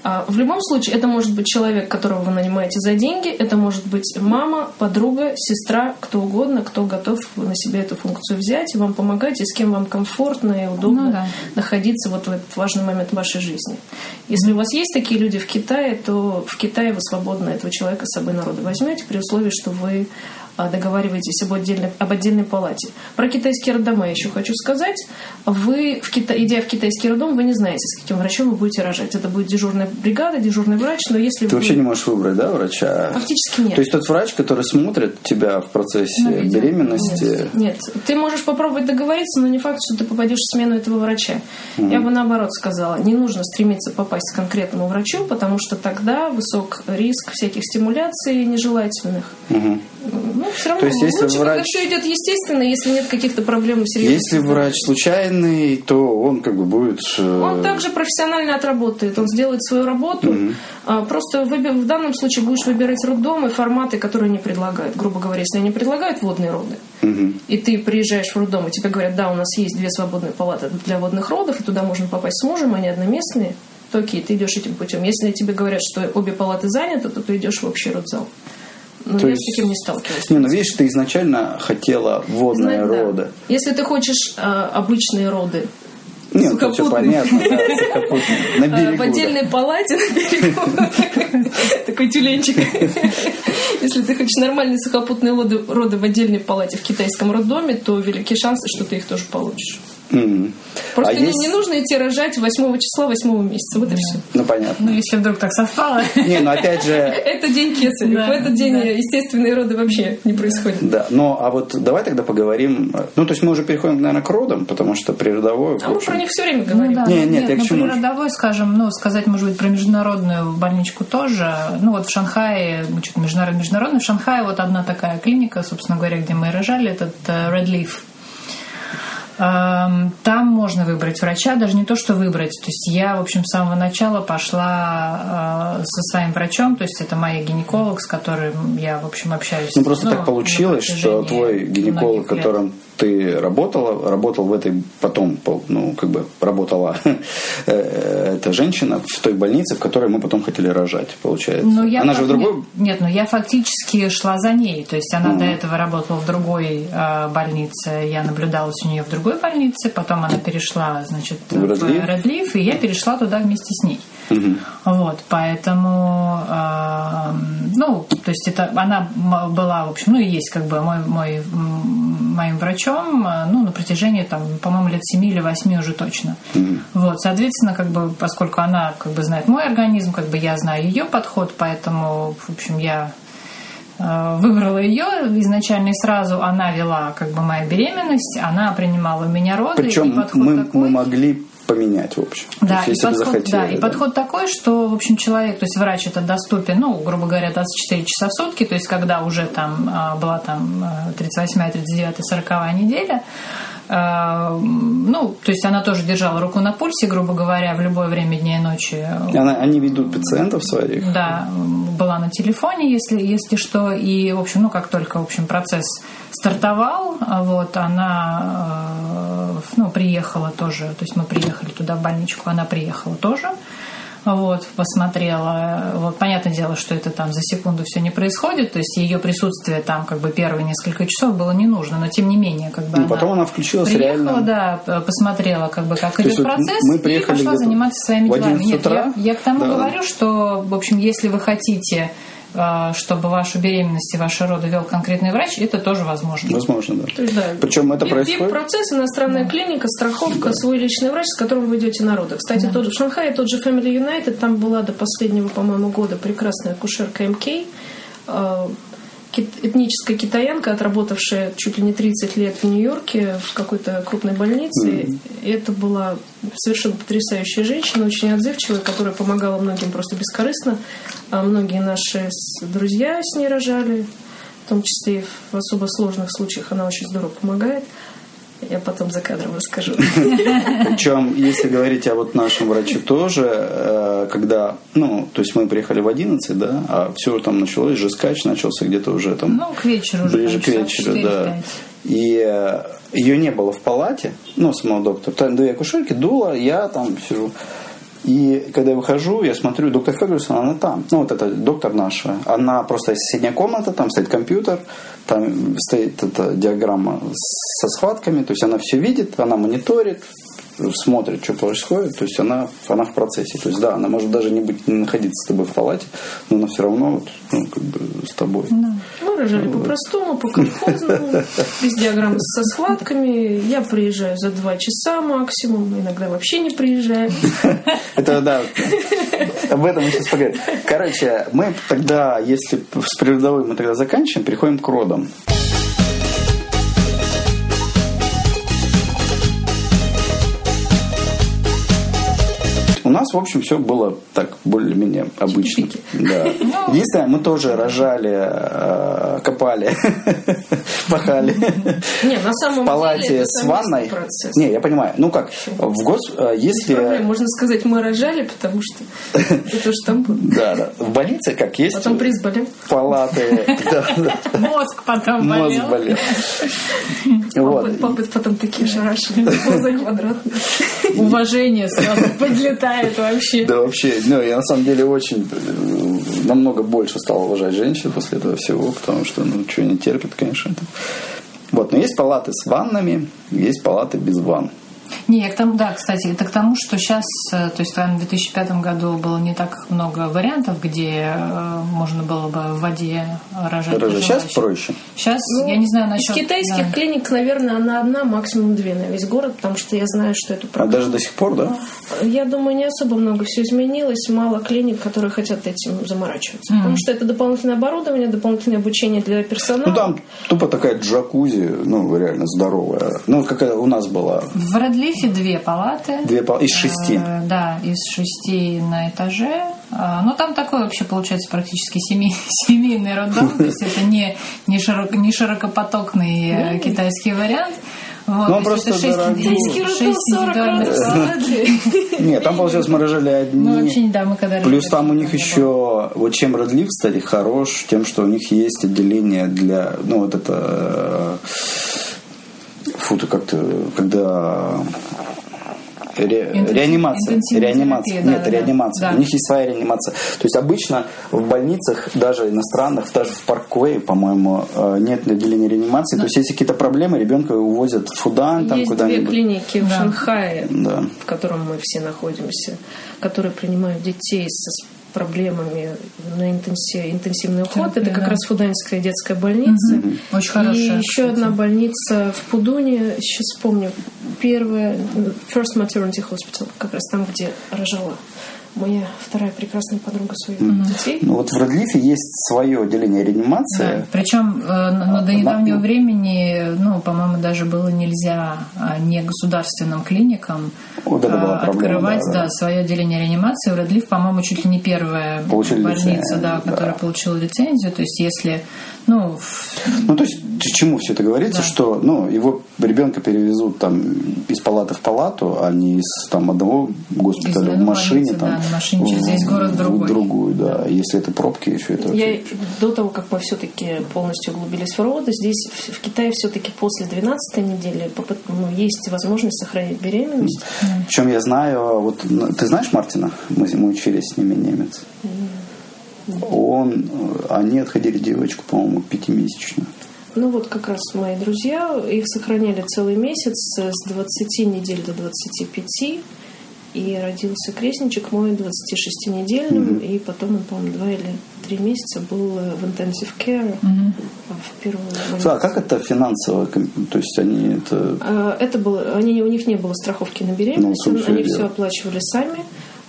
А, В любом случае, это может быть человек, которого вы нанимаете за деньги, это может быть мама, подруга, сестра, кто угодно, кто готов на себя эту функцию взять и вам помогать, и с кем вам комфортно и удобно Ну да. находиться вот в этот важный момент вашей жизни. Если у вас есть такие люди в Китае, то в Китае вы свободно этого человека с собой народа возьмете при условии, что вы договариваетесь об отдельной, об отдельной палате. Про китайские роддома я еще хочу сказать. Вы, в Кита... идя в китайский роддом, вы не знаете, с каким врачом вы будете рожать. Это будет дежурная бригада, дежурный врач, но если Ты вы... вообще не можешь выбрать, да, врача? Фактически нет. То есть тот врач, который смотрит тебя в процессе Ну, беременности, Нет, ты можешь попробовать договориться, но не факт, что ты попадешь в смену этого врача. Я бы наоборот сказала, не нужно стремиться попасть к конкретному врачу, потому что тогда высок риск всяких стимуляций нежелательных. Мгм. Ну, все равно То есть, если лучше, когда врач- все идет естественно, если нет каких-то проблем серьезных. если врач случайный, то он как бы будет... э, Он также профессионально отработает, он сделает свою работу. А, Просто в данном случае будешь выбирать роддомы, форматы, которые они предлагают. Грубо говоря, если они предлагают водные роды, мгм. и ты приезжаешь в роддом, и тебе говорят, да, у нас есть две свободные палаты для водных родов, и туда можно попасть с мужем, они одноместные, то окей, ты идешь этим путем. Если тебе говорят, что обе палаты заняты, то ты идешь в общий родзал. Но То я есть- с таким не сталкивалась. Не, ну видишь, ты изначально хотела водные Знать, да. роды. Если ты хочешь а, обычные роды, Нет, это все понятно. да. На а, берегу. в да. отдельной палате на берегу, такой тюленчик. Если ты хочешь нормальные сухопутные роды, роды в отдельной палате в китайском роддоме, то велики шансы, что ты их тоже получишь. Мгм. Просто А не, есть- не нужно идти рожать 8 числа 8 месяца. Вот и все. Ну, понятно. Ну, если вдруг так совпало. Не, ну опять же, Это день кесаря. Да, в этот день да. естественные роды вообще не происходят. да. Ну, а вот давай тогда поговорим. Ну, то есть мы уже переходим, наверное, к родам, потому что природовой... в А мы про них все время Ну говорим. да, Не, ну, нет, я к ну, чему? при родовой, скажем, ну, сказать, может быть, про международную больничку тоже. Ну, вот в Шанхае, мы что-то международный, международный, в Шанхае вот одна такая клиника, собственно говоря, где мы и рожали, этот э, Red Leaf. Там можно выбрать врача, даже не то, что выбрать. То есть я, в общем, с самого начала пошла э, со своим врачом, то есть это моя гинеколог, с которым я, в общем, общаюсь. Ну, просто так на получилось, что твой гинеколог, которым ты работала, работал в этой, потом, ну, как бы работала э, эта женщина в той больнице, в которой мы потом хотели рожать, получается. Ну, я Она же в другой... Нет, нет, ну я фактически шла за ней. То есть она до этого работала в другой э, больнице. Я наблюдалась у нее в другой больнице. Потом она перешла, значит, В в Редлиф? И я перешла туда вместе с ней. Вот, поэтому, э, ну, то есть это она была, в общем, ну и есть как бы мой, мой, моим врачом, э, ну, на протяжении, там, по-моему, лет 7 или 8 уже точно. Вот, соответственно, как бы, поскольку она как бы знает мой организм, как бы я знаю ее подход, поэтому, в общем, я э, выбрала ее изначально и сразу она вела как бы моя беременность, она принимала у меня роды. и Причем подход мы, такой. мы могли поменять, в общем. Да, есть, и, подход, захотели, да, и да. подход такой, что, в общем, человек, то есть врач это доступен, ну, грубо говоря, 24 часа в сутки, то есть когда уже там а, была там 38 39 40 неделя, ну, то есть она тоже держала руку на пульсе, грубо говоря, в любое время дня и ночи. Она- они ведут пациентов своих. Да, была на телефоне, если, если что. И, в общем, ну, как только, в общем, процесс стартовал, а, вот, она, э, ну, приехала тоже, то есть мы приехали туда, в больничку, она приехала тоже, вот, посмотрела. Вот, понятное дело, что это там за секунду все не происходит, то есть ее присутствие там как бы первые несколько часов было не нужно, но тем не менее, как бы Ну, потом она включилась приехала, реально. да, посмотрела, как бы, как То идет процесс, мы и приехали пошла где-то заниматься своими делами. 11 Нет, я, я к тому Да. говорю, что, в общем, если вы хотите, чтобы вашу беременность и ваши роды вел конкретный врач, это тоже возможно. Возможно, да. То есть, да. Причем это Вип- происходит... процесс иностранная клиника, страховка, свой личный врач, с которым вы идете на роды. Кстати, тот же в Шанхае, тот же Family United, там была до последнего, по-моему, года прекрасная акушерка МК, этническая китаянка, отработавшая чуть ли не 30 лет в Нью-Йорке в какой-то крупной больнице. И это была совершенно потрясающая женщина, очень отзывчивая, которая помогала многим просто бескорыстно. А многие наши друзья с ней рожали, в том числе и в особо сложных случаях она очень здорово помогает. Я потом за кадром расскажу. Причем, если говорить о вот нашем враче тоже, э, когда, ну, то есть мы приехали в 11, да, а все там началось, же скач начался где-то уже там Ну, к вечеру уже. ближе к вечеру, 4-5. да. И э, ее не было в палате, ну, самого доктора. Там две акушерки, дула, я там сижу. И когда я выхожу, я смотрю, доктор Фергюсон, она там. Ну, вот это доктор наша. Она просто соседняя комната, там стоит компьютер, там стоит эта диаграмма со схватками, то есть она все видит, она мониторит, смотрит, что происходит, то есть она, она в процессе. То есть да, она может даже не, быть, не находиться с тобой в палате, но она все равно вот, ну, как бы с тобой. Мы рожали по-простому, по-колхозному, без диаграмм со схватками. Я приезжаю за два часа максимум, иногда вообще не приезжаю. Это да. Об этом мы сейчас поговорим. Короче, мы тогда, если с природовой мы тогда заканчиваем, переходим к родам. Нас, в общем, все было так более-менее обычно. Да. Единственное, мы тоже рожали, э, копали, пахали Не, на самом в палате с ванной. процесс. Не, я понимаю. Ну как, в гос... э, если... Проблем, можно сказать, мы рожали, потому что это же там было. Да, да. В больнице как есть Потом приз болел. палаты. Мозг потом Мозг болел. болел. Папы, Вот. папы потом такие шарашили, глаза квадратные. Уважение сразу подлетает вообще. Да вообще, ну, я на самом деле очень э, намного больше стал уважать женщин после этого всего, потому что, ну, что они терпят, конечно. Вот, но есть палаты с ваннами, есть палаты без ванн. Не, я к тому, да, кстати, это к тому, что сейчас, э, то есть там в 2005 году было не так много вариантов, где э, можно было бы в воде рожать. Даже сейчас проще. Сейчас, Ну, я не знаю Из насчет... китайских да. клиник, наверное, она одна, максимум две на весь город, потому что я знаю, что эту А проблему. даже до сих пор, да? Я думаю, не особо много все изменилось. Мало клиник, которые хотят этим заморачиваться. Потому что это дополнительное оборудование, дополнительное обучение для персонала. Ну, там тупо такая джакузи, ну, реально здоровая. Ну, какая у нас была. В Редлифе две палаты. Две палаты из шести. Э, Да, из шести на этаже. А, Ну, там такой вообще получается практически семей- семейный роддом. То есть это не, не, широко, не широкопотокный э, китайский вариант. Вот, Ну, он просто это шесть дорогой. индивидуальных- Китайский роддом шесть 40 индивидуальных родов палат. Нет, там, получилось, мы рожали одни. Ну, вообще, да, мы когда Плюс там у них еще, вот чем Редлив, кстати, хорош, тем, что у них есть отделение для, ну, вот это, э, фу, ты как-то, когда ре- Интенсив- реанимация, реанимация, терапия, нет, да, да, реанимация, да. у них есть своя реанимация. То есть обычно в больницах, даже иностранных, даже в Парквее, по-моему, э, нет отделения реанимации. То есть если какие-то проблемы, ребенка увозят в Фудан, там Есть две куда-нибудь. клиники в Да. Шанхае, Да. в котором мы все находимся, которые принимают детей со проблемами на интенси- интенсивный уход. Терапия, Это как да. раз Фуданьская детская больница. Очень И хорошая. еще кстати. одна больница в Пудуне, сейчас вспомню, первая, First Maternity Hospital, как раз там, где рожала моя вторая прекрасная подруга своих детей. Ну вот в Редлифе есть свое отделение реанимации. Да. Причем э, но до недавнего времени, ну, по-моему, даже было нельзя а, не государственным клиникам Вот это была а, проблема, открывать да, да. да, свое отделение реанимации. В Редлиф, по-моему, чуть ли не первая Получили больница, лицензию, да, которая да. получила лицензию. То есть, если, ну, Ну, то есть, к чему все это говорится, Да. что, ну, его ребенка перевезут там из палаты в палату, а не из там одного госпиталя Из в машине, там, да, на машине через весь город в другой. другую, да. Если это пробки, еще это Я до того, как мы все-таки полностью углубились в роды, здесь в в Китае все-таки после 12 недели ну, есть возможность сохранить беременность. Причем я знаю, вот ну, ты знаешь Мартина? Мы, мы учились с ними немец. Он, э, они отходили девочку, по-моему, пятимесячную. Ну вот как раз мои друзья, их сохраняли целый месяц с 20 недель до 25. И родился крестничек мой 26-недельным, и потом он, по-моему, два или три месяца был э, в intensive care а, в первую больницу. А как это финансово? То есть они это... А, Это было, они, у них не было страховки на беременность, Ну, они все оплачивали сами.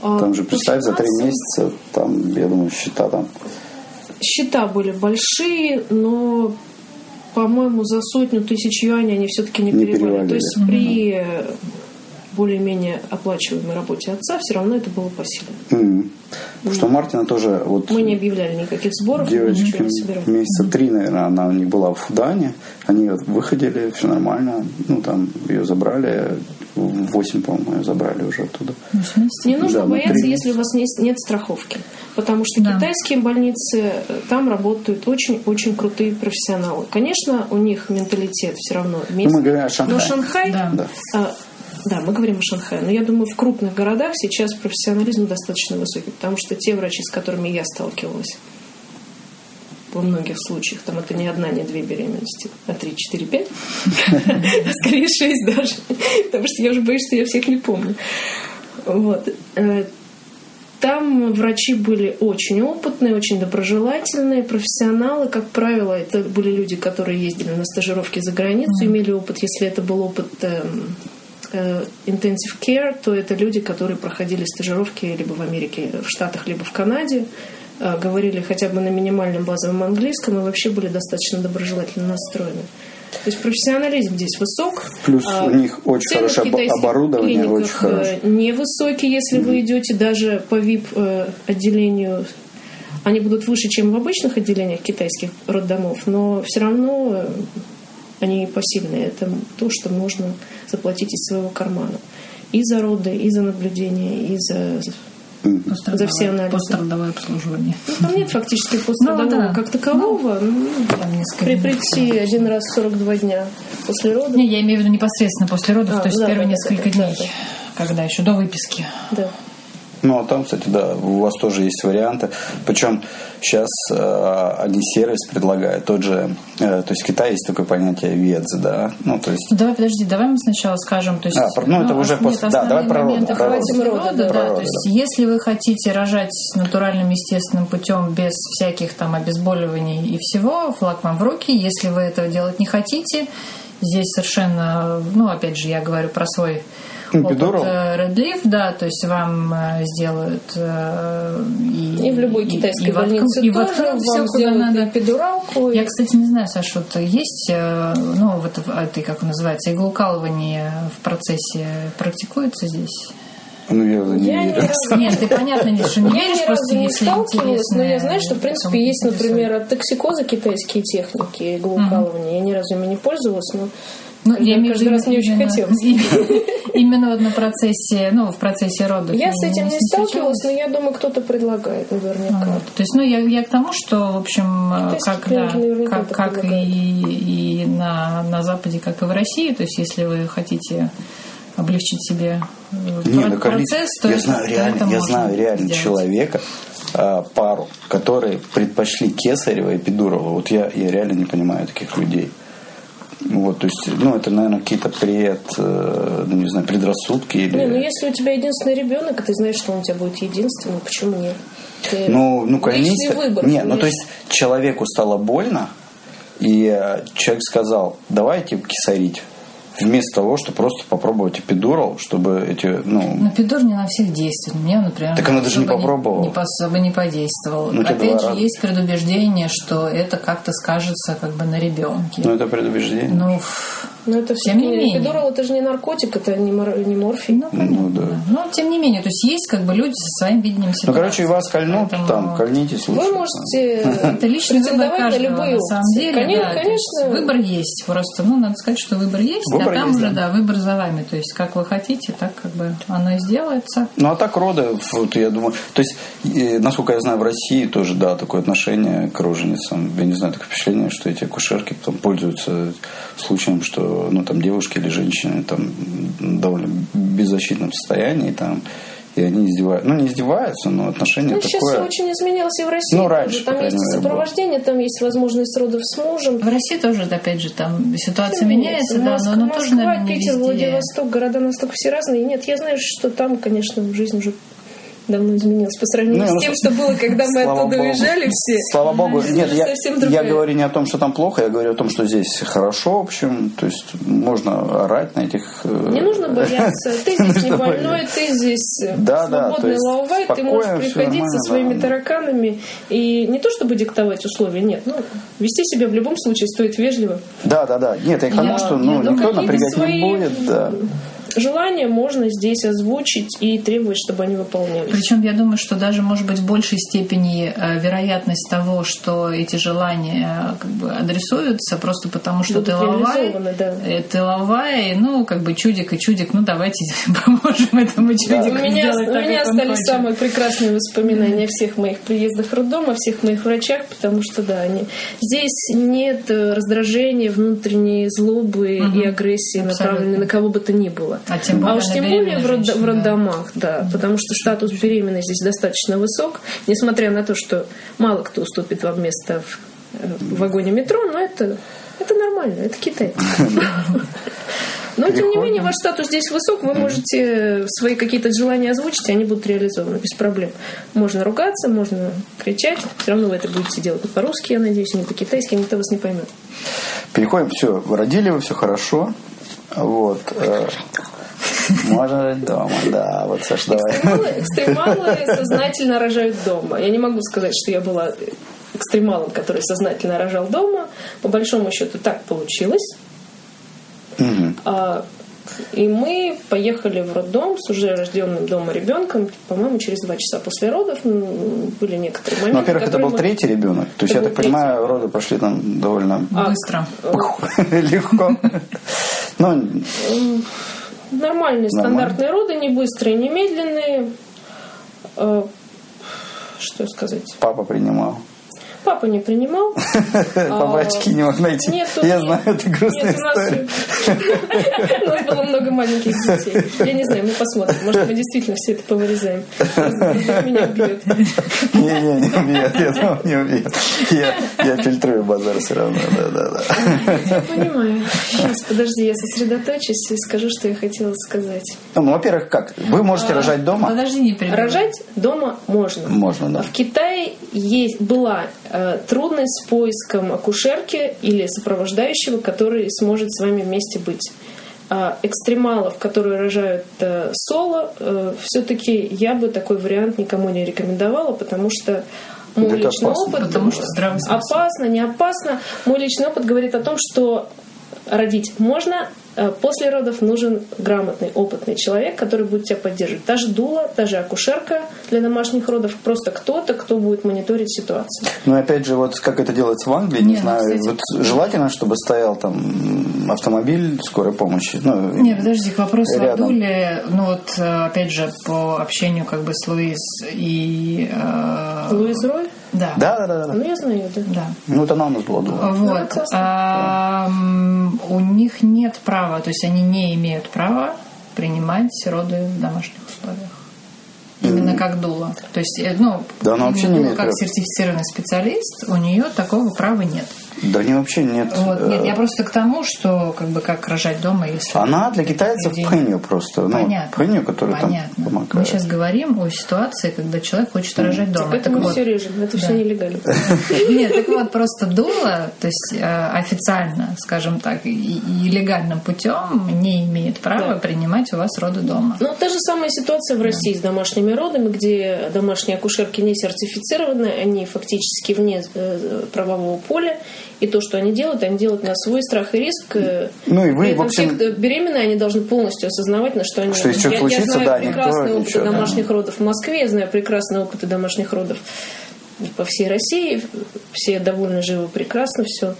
А Там же, представь, за три месяца, там, я думаю, счета там. Счета были большие, но, по-моему, за сотню тысяч юаней они все-таки не, Не перевалили. То перевалили. есть при э, более-менее оплачиваемой работе отца все равно это было по силе. М. Потому что у Мартина тоже вот Мы не объявляли никаких сборов, мы девочки ничего не собирали. месяца три, наверное, она у них была в Фудане. Они выходили, все нормально. Ну, там ее забрали. В 8, по-моему, ее забрали уже оттуда. Не нужно Да, на бояться, если у вас не- нет страховки. Потому что Да. китайские больницы, э, там работают очень-очень крутые профессионалы. Конечно, у них менталитет все равно Ну, местный. мы говорим о Шанхае. Но Шанхай, Да. Да. а, да, мы говорим о Шанхае. Но я думаю, в крупных городах сейчас профессионализм достаточно высокий. Потому что те врачи, с которыми я сталкивалась, во многих случаях, там это не одна, не две беременности, а три, четыре, пять. Скорее шесть даже. Потому что я уже боюсь, что я всех не помню. Вот. Э, Там врачи были очень опытные, очень доброжелательные, профессионалы. Как правило, это были люди, которые ездили на стажировки за границу, имели опыт. Если это был опыт эм, intensive care, то это люди, которые проходили стажировки либо в Америке, в Штатах, либо в Канаде, э, говорили хотя бы на минимальном базовом английском и вообще были достаточно доброжелательно настроены. То есть профессионализм здесь высок. Плюс А у них очень хорошее оборудование, очень хорошее. э, невысокие, если вы идете даже по VIP-отделению. Они будут выше, чем в обычных отделениях китайских роддомов, но все равно э, они посильные. Это то, что можно заплатить из своего кармана. И за роды, и за наблюдение, и за... За все анализы. Пострадовое обслуживание. Ну, там нет фактически пострадового Ну, да. как такового. Ну, несколько при, прийти один раз в 42 дня после родов. Не, я имею в виду непосредственно после родов, А, то есть да, первые да, несколько да, да, дней, да. когда еще до выписки. Да. Ну, а там, кстати, да, у вас тоже есть варианты. Причем сейчас э, они сервис предлагают тот же, э, то есть в Китае есть такое понятие ВЕДЗ, да, ну, то есть Ну, давай, подожди, давай мы сначала скажем, то есть... А, про- ну, это уже ос- после- нет, да, давай про роды, про роды. рода, Про да, роды, то есть если вы хотите рожать натуральным, естественным путем, без всяких там обезболиваний и всего, флаг вам в руки. Если вы этого делать не хотите, здесь совершенно, ну, опять же, я говорю про свой Эпидурал? опыт Leaf, да, то есть вам э, сделают э, и, И в любой китайской и больнице и тоже воткнут вам всё, куда надо. эпидуралку. Я, кстати, не знаю, Саша, вот есть, э, ну, вот это, как называется, иглоукалывание в процессе практикуется здесь? ну, я не Я не верю. Нет, ты понятно, не, что не Я веришь, ни просто разу не сталкивалась, но я знаю, что, в принципе, есть, например, от токсикоза китайские техники иглоукалывания. Я ни разу ими не пользовалась, но Ну, я имею в каждый виду раз не очень именно- хотелось. Именно вот на процессе, ну, в процессе родов. Я с этим не сталкивалась, но я думаю, кто-то предлагает наверняка. То есть, ну, я, я к тому, что, в общем, э, Китайские как, да, как, и, и на, на Западе, как и в России, то есть, если вы хотите облегчить себе э, Не, ну, процесс, то я знаю реально, я знаю реально сделать. человека, а, пару, которые предпочли Кесарева и Эпидурова. Вот я, я реально не понимаю таких людей. Вот, то есть, ну, это, наверное, какие-то пред, э, ну, не знаю, предрассудки или... Не, ну если у тебя единственный ребенок, и ты знаешь, что он у тебя будет единственный, почему нет? Ты- Ну, ну, конечно. выбор. Не, ну, то есть, человеку стало больно, и э, человек сказал, давайте кисарить. Вместо того, чтобы просто попробовать эпидурал, чтобы эти, ну... Но эпидур не на всех действует. Мне, например, Так она даже не попробовала. Не, особо не подействовал. Ну, Опять же, раза. есть предубеждение, что это как-то скажется как бы на ребенке. Ну, это предубеждение. Ну, Но это Тем не менее. эпидурал это же не наркотик, это не, мор- не морфий. ну, понятно, да. да. Но тем не менее, то есть есть как бы люди со своим видением Ну, ситуации. короче, и вас кольнут, Поэтому там, кольнитесь лучше. Вы можете Это личный выбор претендовать на каждого, любые на самом деле. Конечно, да, конечно. выбор есть. Просто, ну, надо сказать, что выбор есть, Выбор а там есть, уже, да. да. выбор за вами. То есть, как вы хотите, так как бы оно и сделается. Ну, а так роды, вот я думаю... То есть, насколько я знаю, в России тоже, да, такое отношение к роженицам. Я не знаю, такое впечатление, что эти акушерки потом пользуются случаем, что, ну, там, девушки или женщины там в довольно беззащитном состоянии, там, и они издеваются. Ну, не издеваются, но отношение Ну, сейчас такое... все очень изменилось и в России. Ну, раньше, Там есть мере, сопровождение, там есть возможность родов с мужем. В России тоже, опять же, там ситуация меняется, да, Моск- но оно тоже, Москва, наверное, не Питер, везде. Владивосток, города настолько все разные. Нет, я знаю, что там, конечно, жизнь уже давно изменилась по сравнению Ну, с тем, что было, когда мы оттуда богу. уезжали все. Слава богу. Нет, я, я говорю не о том, что там плохо, я говорю о том, что здесь хорошо, в общем. То есть можно орать на этих... э, Не нужно бояться. Ты здесь не больной, ты здесь э, Да, да, свободный лаувай, ты можешь приходить со своими да. тараканами и не то чтобы диктовать условия, нет, ну, вести себя в любом случае стоит вежливо. Да, да, да. Нет, я к тому, что ну, никто напрягать не будет. Да. Желания можно здесь озвучить и требовать, чтобы они выполнялись. Причем я думаю, что даже может быть в большей степени э, вероятность того, что эти желания э, как бы адресуются просто потому, что Будут ты реализованы, да. э, ты лавай, ну как бы чудик и чудик, ну давайте поможем этому чудику У меня, сделать у так, меня как он остались хочет. самые прекрасные воспоминания всех моих приездах в роддом, о всех моих врачах, потому что, да, они... здесь нет раздражения, внутренней злобы и агрессии, Абсолютно. направленной на кого бы то ни было. А тем более уж на тем более в, род- в женщину, да. роддомах, да, потому что статус беременной здесь достаточно высок, несмотря на то, что мало кто уступит вам место в, э, в вагоне метро, но это, это нормально, это Китай. Но, тем не менее, ваш статус здесь высок, вы можете свои какие-то желания озвучить, и они будут реализованы без проблем. Можно ругаться, можно кричать, все равно вы это будете делать по-русски, я надеюсь, не по-китайски, никто вас не поймет. Переходим, все, родили вы, все хорошо. Вот. Можно жить дома, да. Вот, Саш, давай. Экстремалы, экстремалы сознательно рожают дома. Я не могу сказать, что я была экстремалом, который сознательно рожал дома. По большому счету так получилось. Мгм. А, И мы поехали в роддом с уже рожденным дома ребенком, по-моему, через два часа после родов. Ну, Были некоторые моменты. Ну, во-первых, это был мы- третий ребенок. То есть, Это я так понимаю, роды прошли там довольно А, Быстро. легко. Ну, Нормальные стандартные роды, не быстрые, не медленные. Э, Что сказать? папа принимал. Папа не принимал. Папа очки не мог найти. Нету. Я знаю, это грустная Нет, у нас, история. у нас было много маленьких детей. Я не знаю, мы посмотрим. Может, мы действительно все это повырезаем. Меня убьет. Не-не, не убьет, я думаю, не убьет. Я, фильтрую базар все равно, да-да-да. Я понимаю. Сейчас, подожди, я сосредоточусь и скажу, что я хотела сказать. Ну, во-первых, как? Вы можете рожать дома? Подожди, не перебивай. Рожать дома можно. Можно, да. В Китае есть, была трудность с поиском акушерки или сопровождающего, который сможет с вами вместе быть. А экстремалов, которые рожают э, соло, все-таки я бы такой вариант никому не рекомендовала, потому что мой Это личный опасно. опыт Потому что здравый опасно, не опасно. Мой личный опыт говорит о том, что родить можно, э, после родов нужен грамотный, опытный человек, который будет тебя поддерживать. Та же дула, та же акушерка для домашних родов, просто кто-то, кто будет мониторить ситуацию. Ну, и опять же, вот как это делается в Англии, не Не, ну, знаю. кстати. Вот желательно, чтобы стоял там автомобиль скорой помощи. Ну, Не, подожди, к вопросу о Рядом. Дуле, ну вот, э, опять же, по общению как бы с Луиз и... э, Луиз Рой? Да. Да, да, да, да. Ну, я знаю, да. Да. Ну, вот она у нас была дула. Вот. А, м, у них нет права, то есть они не имеют права принимать роды в домашних условиях. Именно как дула. То есть, э, ну, Да, она вообще не дула имеет как права. сертифицированный специалист, у нее такого права нет. Да не вообще нет. Вот, э, нет, я просто к тому, что как бы как рожать дома, если... Она для китайцев людей- пеню просто. Ну, Понятно. пеню, который Понятно. там Мы помогает. сейчас говорим о ситуации, когда человек хочет рожать дома. Это Так мы вот, все режем, это все Да. нелегально. Нет, так вот, просто дула, то есть э, официально, скажем так, и, легальным путем не имеет права принимать у вас роды дома. Ну, та же самая ситуация в России с домашними родами, где домашние акушерки не сертифицированы, они фактически вне э, правового поля, и то, что они делают, они делают на свой страх и риск. э, Ну, и вы, При в общем- все, кто беременные, они должны полностью осознавать, на что они... Что я, случится, я знаю да, никто прекрасные опыты ничего, да. домашних родов в Москве, я знаю прекрасные опыты домашних родов по всей России, все довольно живы, прекрасно все.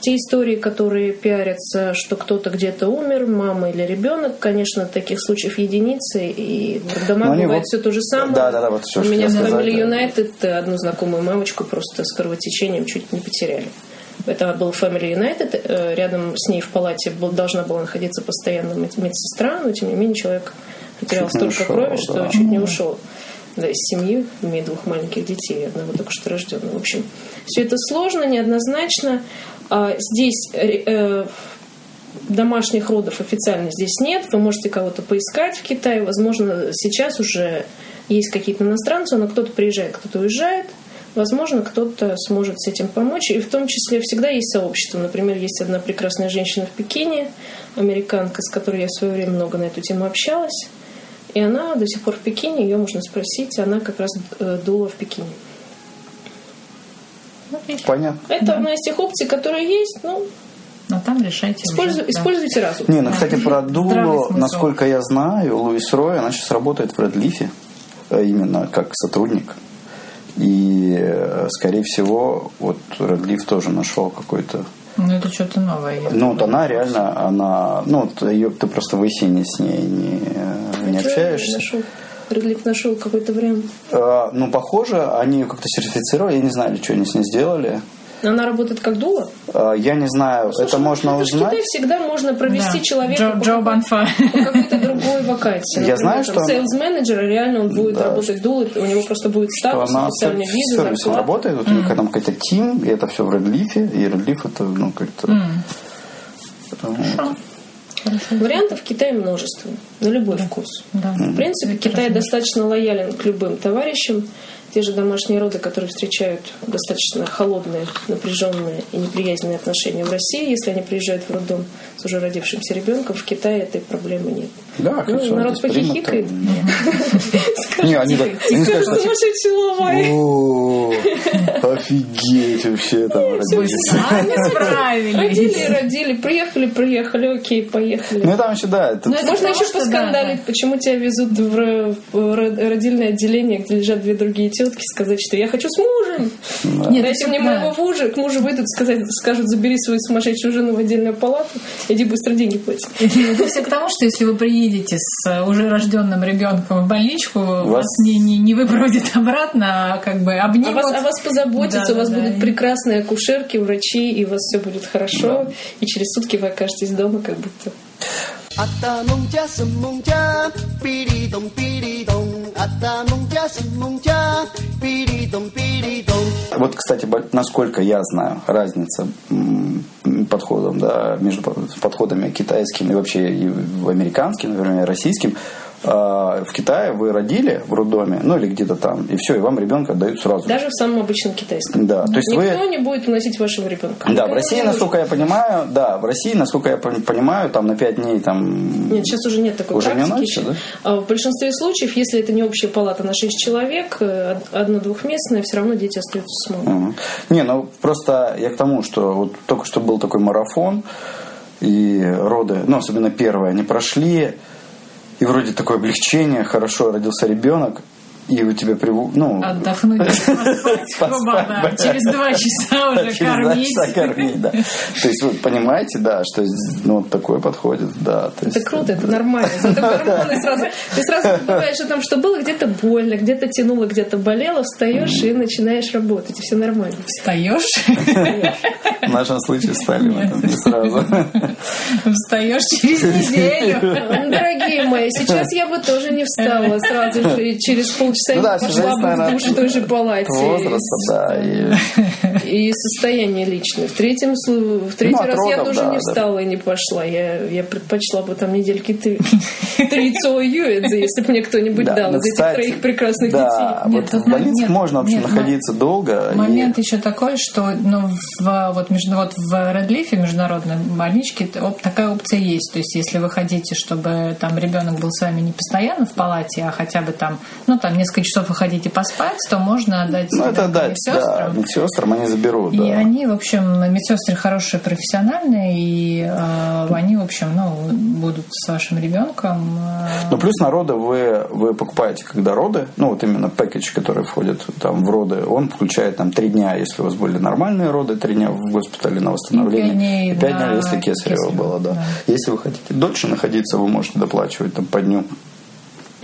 Те истории, которые пиарятся, что кто-то где-то умер, мама или ребенок, конечно, таких случаев единицы, и в домах они бывает вот- все то же самое. Да, да, да, вот всё, У что меня в Family да. United одну знакомую мамочку просто с кровотечением чуть не потеряли. Это был Family United, э, рядом с ней в палате был- должна была находиться постоянно мед- медсестра, но тем не менее человек потерял Чуть столько ушел, крови, что да. чуть не ушел. Да, из семьи, имеет двух маленьких детей, одного только что рожденного. В общем, все это сложно, неоднозначно. А здесь э, э, домашних родов официально здесь нет. Вы можете кого-то поискать в Китае. Возможно, сейчас уже есть какие-то иностранцы, но кто-то приезжает, кто-то уезжает. Возможно, кто-то сможет с этим помочь. И в том числе всегда есть сообщество. Например, есть одна прекрасная женщина в Пекине, американка, с которой я в свое время много на эту тему общалась. И она до сих пор в Пекине, ее можно спросить, она как раз э, дула в Пекине. Понятно. Это одна из тех опций, которые есть. Ну, Но там решайте уже, используй- да. используйте разум. Не, ну, кстати, про смысл. насколько я знаю, Луис Рой, она сейчас работает в Редлифе, э, именно как сотрудник. И, э, скорее всего, вот Редлиф тоже нашел какой-то... Ну, это что-то новое. Ну, вот она реально, она... Ну, вот ее, ты просто в с ней не, э, не общаешься. Нашел, Редлиф нашел какой-то вариант. Э, Ну, похоже, они ее как-то сертифицировали, я не знаю, что они с ней сделали. Она работает как дула. Э, Я не знаю, Слушай, это ну, можно это ж в узнать. Китае всегда можно провести Да. человека Джо, по, Джо какой- Банфа. по какой-то другой вакансии. Я Например, знаю, там, что Sales менеджер, реально он будет Да, работать дулой, у него просто будет статус, она официальная с виза, сервисом работает, вот у них там какой-то тим, и это все в Редлифе, и Редлиф это, ну, как-то... Вот. Вариантов в Китае множество, на любой вкус. Да. В принципе, Китай достаточно лоялен к любым товарищам. Те же домашние роды, которые встречают достаточно холодные, напряженные и неприязненные отношения в России, если они приезжают в роддом с уже родившимся ребенком, в Китае этой проблемы нет. Да, Ну, конечно, народ похихикает. Не, они скажут, сумасшедший лавай. О, офигеть вообще там Вы родились. сами Родили и справились. родили, приехали, приехали, окей, поехали. Ну там еще, да. Ну, Можно еще поскандалить, почему тебя везут в ро- в ро- родильное отделение, где лежат две другие все-таки сказать, что я хочу с мужем. Да. Нет, ну, Дайте мне моего мужа. К мужу выйдут, сказать, скажут, забери свою сумасшедшую жену в отдельную палату, иди быстро деньги плати. Ну, это все к тому, что если вы приедете с э, уже рожденным ребенком в больничку, вас, вас не, не, не выпроводят обратно, а как бы а обнимут. А вас, позаботятся, у вас будут прекрасные акушерки, врачи, и у вас все будет хорошо. И через сутки вы окажетесь дома как будто. Атта нунча, сумунча, пири дом. Вот, кстати, насколько я знаю, разница подходом, да, между подходами китайским и вообще и американским, например, российским – а, В Китае вы родили в роддоме, ну или где-то там, и все, и вам ребенка отдают сразу. даже в самом обычном китайском. Да, то есть вы... Никто не будет уносить вашего ребенка. Да, в России, насколько я понимаю, да, в России, насколько я пон- понимаю, там на 5 дней там... Нет, сейчас уже нет такой Уже не практики. носят, да? А В большинстве случаев, если это не общая палата на 6 человек, э, од- одно-двухместная, все равно дети остаются с мамой. Мгм. Не, ну просто я к тому, что вот только что был такой марафон, и роды, ну, особенно первые, они прошли, и вроде такое облегчение, хорошо родился ребенок, и у тебя приву... ну, Отдохнуть, поспать, Поспать, оба, да. через два часа уже через два кормить. часа кормить, да. То есть, вот понимаете, да, что ну, вот такое подходит, да. То есть, Это круто, это нормально. Зато гормоны сразу. Ты сразу забываешь о том, что было где-то больно, где-то тянуло, где-то болело, встаешь и начинаешь работать, и все нормально. Встаешь, В нашем случае стали мы там не сразу. встаешь через неделю. Ну, Дорогие мои, сейчас я бы тоже не встала сразу же и через полчаса полчаса Ну и да, пошла бы в наверное, душ в той же палате. Возраста, да. И, И состояние личное. В третьем слу- в третий Ну, раз я родов, тоже да, не да. встала и не пошла. Я, я предпочла бы там недельки три, три Цо Юэдзе, если бы мне кто-нибудь да, дал ну, из этих троих прекрасных да, детей. Нет, в больнице можно вообще находиться долго. Момент еще такой, что ну, в, вот, между, вот в Редлифе, международной больничке, такая опция есть. То есть, если вы хотите, чтобы там ребенок был с вами не постоянно в палате, а хотя бы там, ну, там несколько часов вы хотите поспать, то можно отдать Ну, это ребенка дать, да, медсестрам. медсестрам они заберут, И да. они, в общем, медсестры хорошие, профессиональные, и э, они, в общем, ну, будут с вашим ребенком. э, Ну, плюс на роды вы, вы покупаете, когда роды, ну, вот именно пакетч, который входит там в роды, он включает там три дня, если у вас были нормальные роды, три дня в госпитале на восстановление. пять дней и пять дней, на если кесарево кесарево, было, да. да. Если вы хотите дольше находиться, вы можете доплачивать там по дню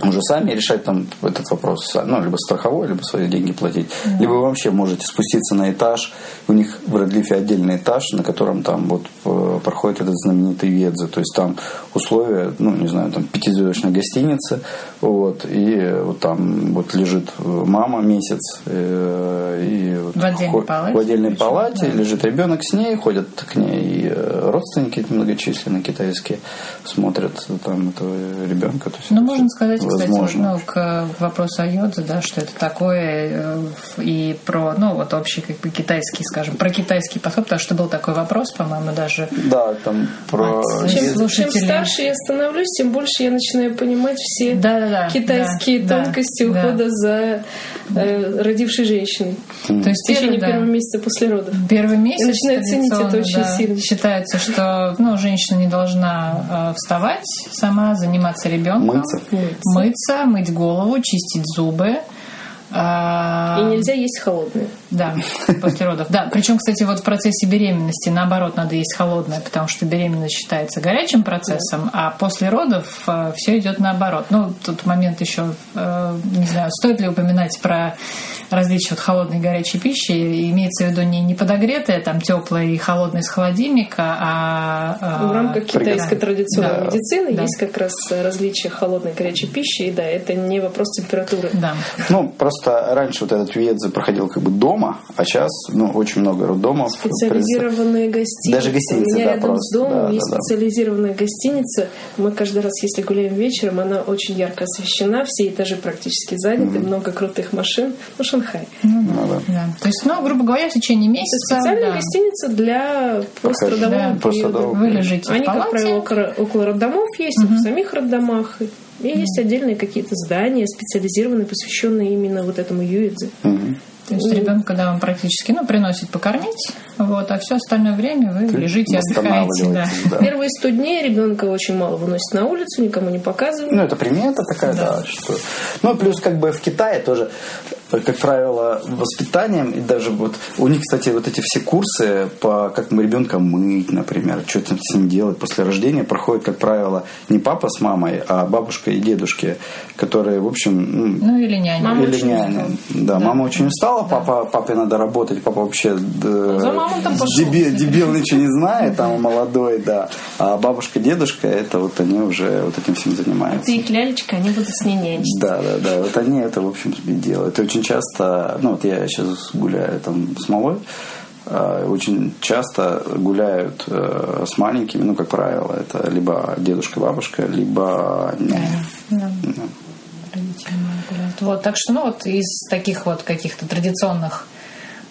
уже сами решать там этот вопрос, ну, либо страховой, либо свои деньги платить, либо вы вообще можете спуститься на этаж, у них в Редлифе отдельный этаж, на котором там вот э, проходит этот знаменитый Ведзе, то есть там условия, ну, не знаю, там пятизвездочной гостиницы, вот, и вот там вот лежит мама месяц, э, и вот В отдельной хо- палате в отдельной причем, палате да. лежит ребенок с ней, ходят к ней э, родственники многочисленные китайские, смотрят там этого ребенка. То есть Ну, можно всё сказать, кстати, возможно. ну, к вопросу о йоде, да, что это такое, э, и про, ну, вот общий, как бы, китайский, скажем, про китайский подход, потому что был такой вопрос, по-моему, даже Да, там про... От- Чем, Есть слушатели. чем старше я становлюсь, тем больше я начинаю понимать все Да-да-да, китайские да, тонкости да, ухода за э, родившей женщиной То есть в течение да, первого месяца после родов. Первый месяц И начинаю ценить это очень да, сильно. Считается, что ну, женщина не должна э, вставать сама, заниматься ребенком, Мыться. мыться, мыть голову, чистить зубы. А, И нельзя есть холодное. Да, после родов. Да, причем, кстати, вот в процессе беременности, наоборот, надо есть холодное, потому что беременность считается горячим процессом, а после родов все идет наоборот. Ну, тут момент еще, э, не знаю, стоит ли упоминать про различия холодной и горячей пищи. Имеется в виду не, не подогретая, там, теплая и холодная из холодильника, а... э, В рамках китайской да, традиционной да, медицины да. есть как раз различие холодной и горячей пищи. И да, это не вопрос температуры. Да. Ну, просто раньше вот этот Виедзе проходил как бы дома, а сейчас, ну, очень много роддомов. Специализированные гостиницы. Даже гостиницы, У меня да, рядом просто, с домом да, есть да, да. специализированная гостиница. Мы каждый раз, если гуляем вечером, она очень ярко освещена, все этажи практически заняты, много крутых машин. Ну, Шанхай. Ну, да. Да. То есть, ну, грубо говоря, в течение Это месяца специальная да, гостиница для пострадового Да. периода. Вы лежите Они, в как правило, около, около роддомов есть, и в самих роддомах. И есть отдельные какие-то здания, специализированные, посвященные именно вот этому юидзе. Мгм. То есть ребенка, да, вам практически, ну, приносит покормить, вот, а все остальное время вы лежите, отдыхаете, да. Да. Первые 100 дней ребенка очень мало выносит на улицу, никому не показывает. Ну, это примета такая, да. что... Ну, плюс как бы в Китае тоже, как правило, воспитанием, и даже вот у них, кстати, вот эти все курсы по как мы ребенка мыть, например, что там с ним делать после рождения, проходят, как правило, не папа с мамой, а бабушка и дедушки, которые, в общем, ну, Ну, или няня. Мама или няня. Да, мама очень устала, папа, папе надо работать, папа вообще да, За мамой там пошел. деби- дебил ничего не знает, там молодой, да. А бабушка, дедушка, это вот они уже вот этим всем занимаются. Ты их лялечка, они будут с ней нянчиться. Да, да, да. Вот они это, в общем, делают. И очень часто, ну вот я сейчас гуляю там с малой, а, очень часто гуляют э, с маленькими, ну, как правило, это либо дедушка, бабушка, либо няня. Да. Могут гулять. Вот, так что, ну, вот из таких вот каких-то традиционных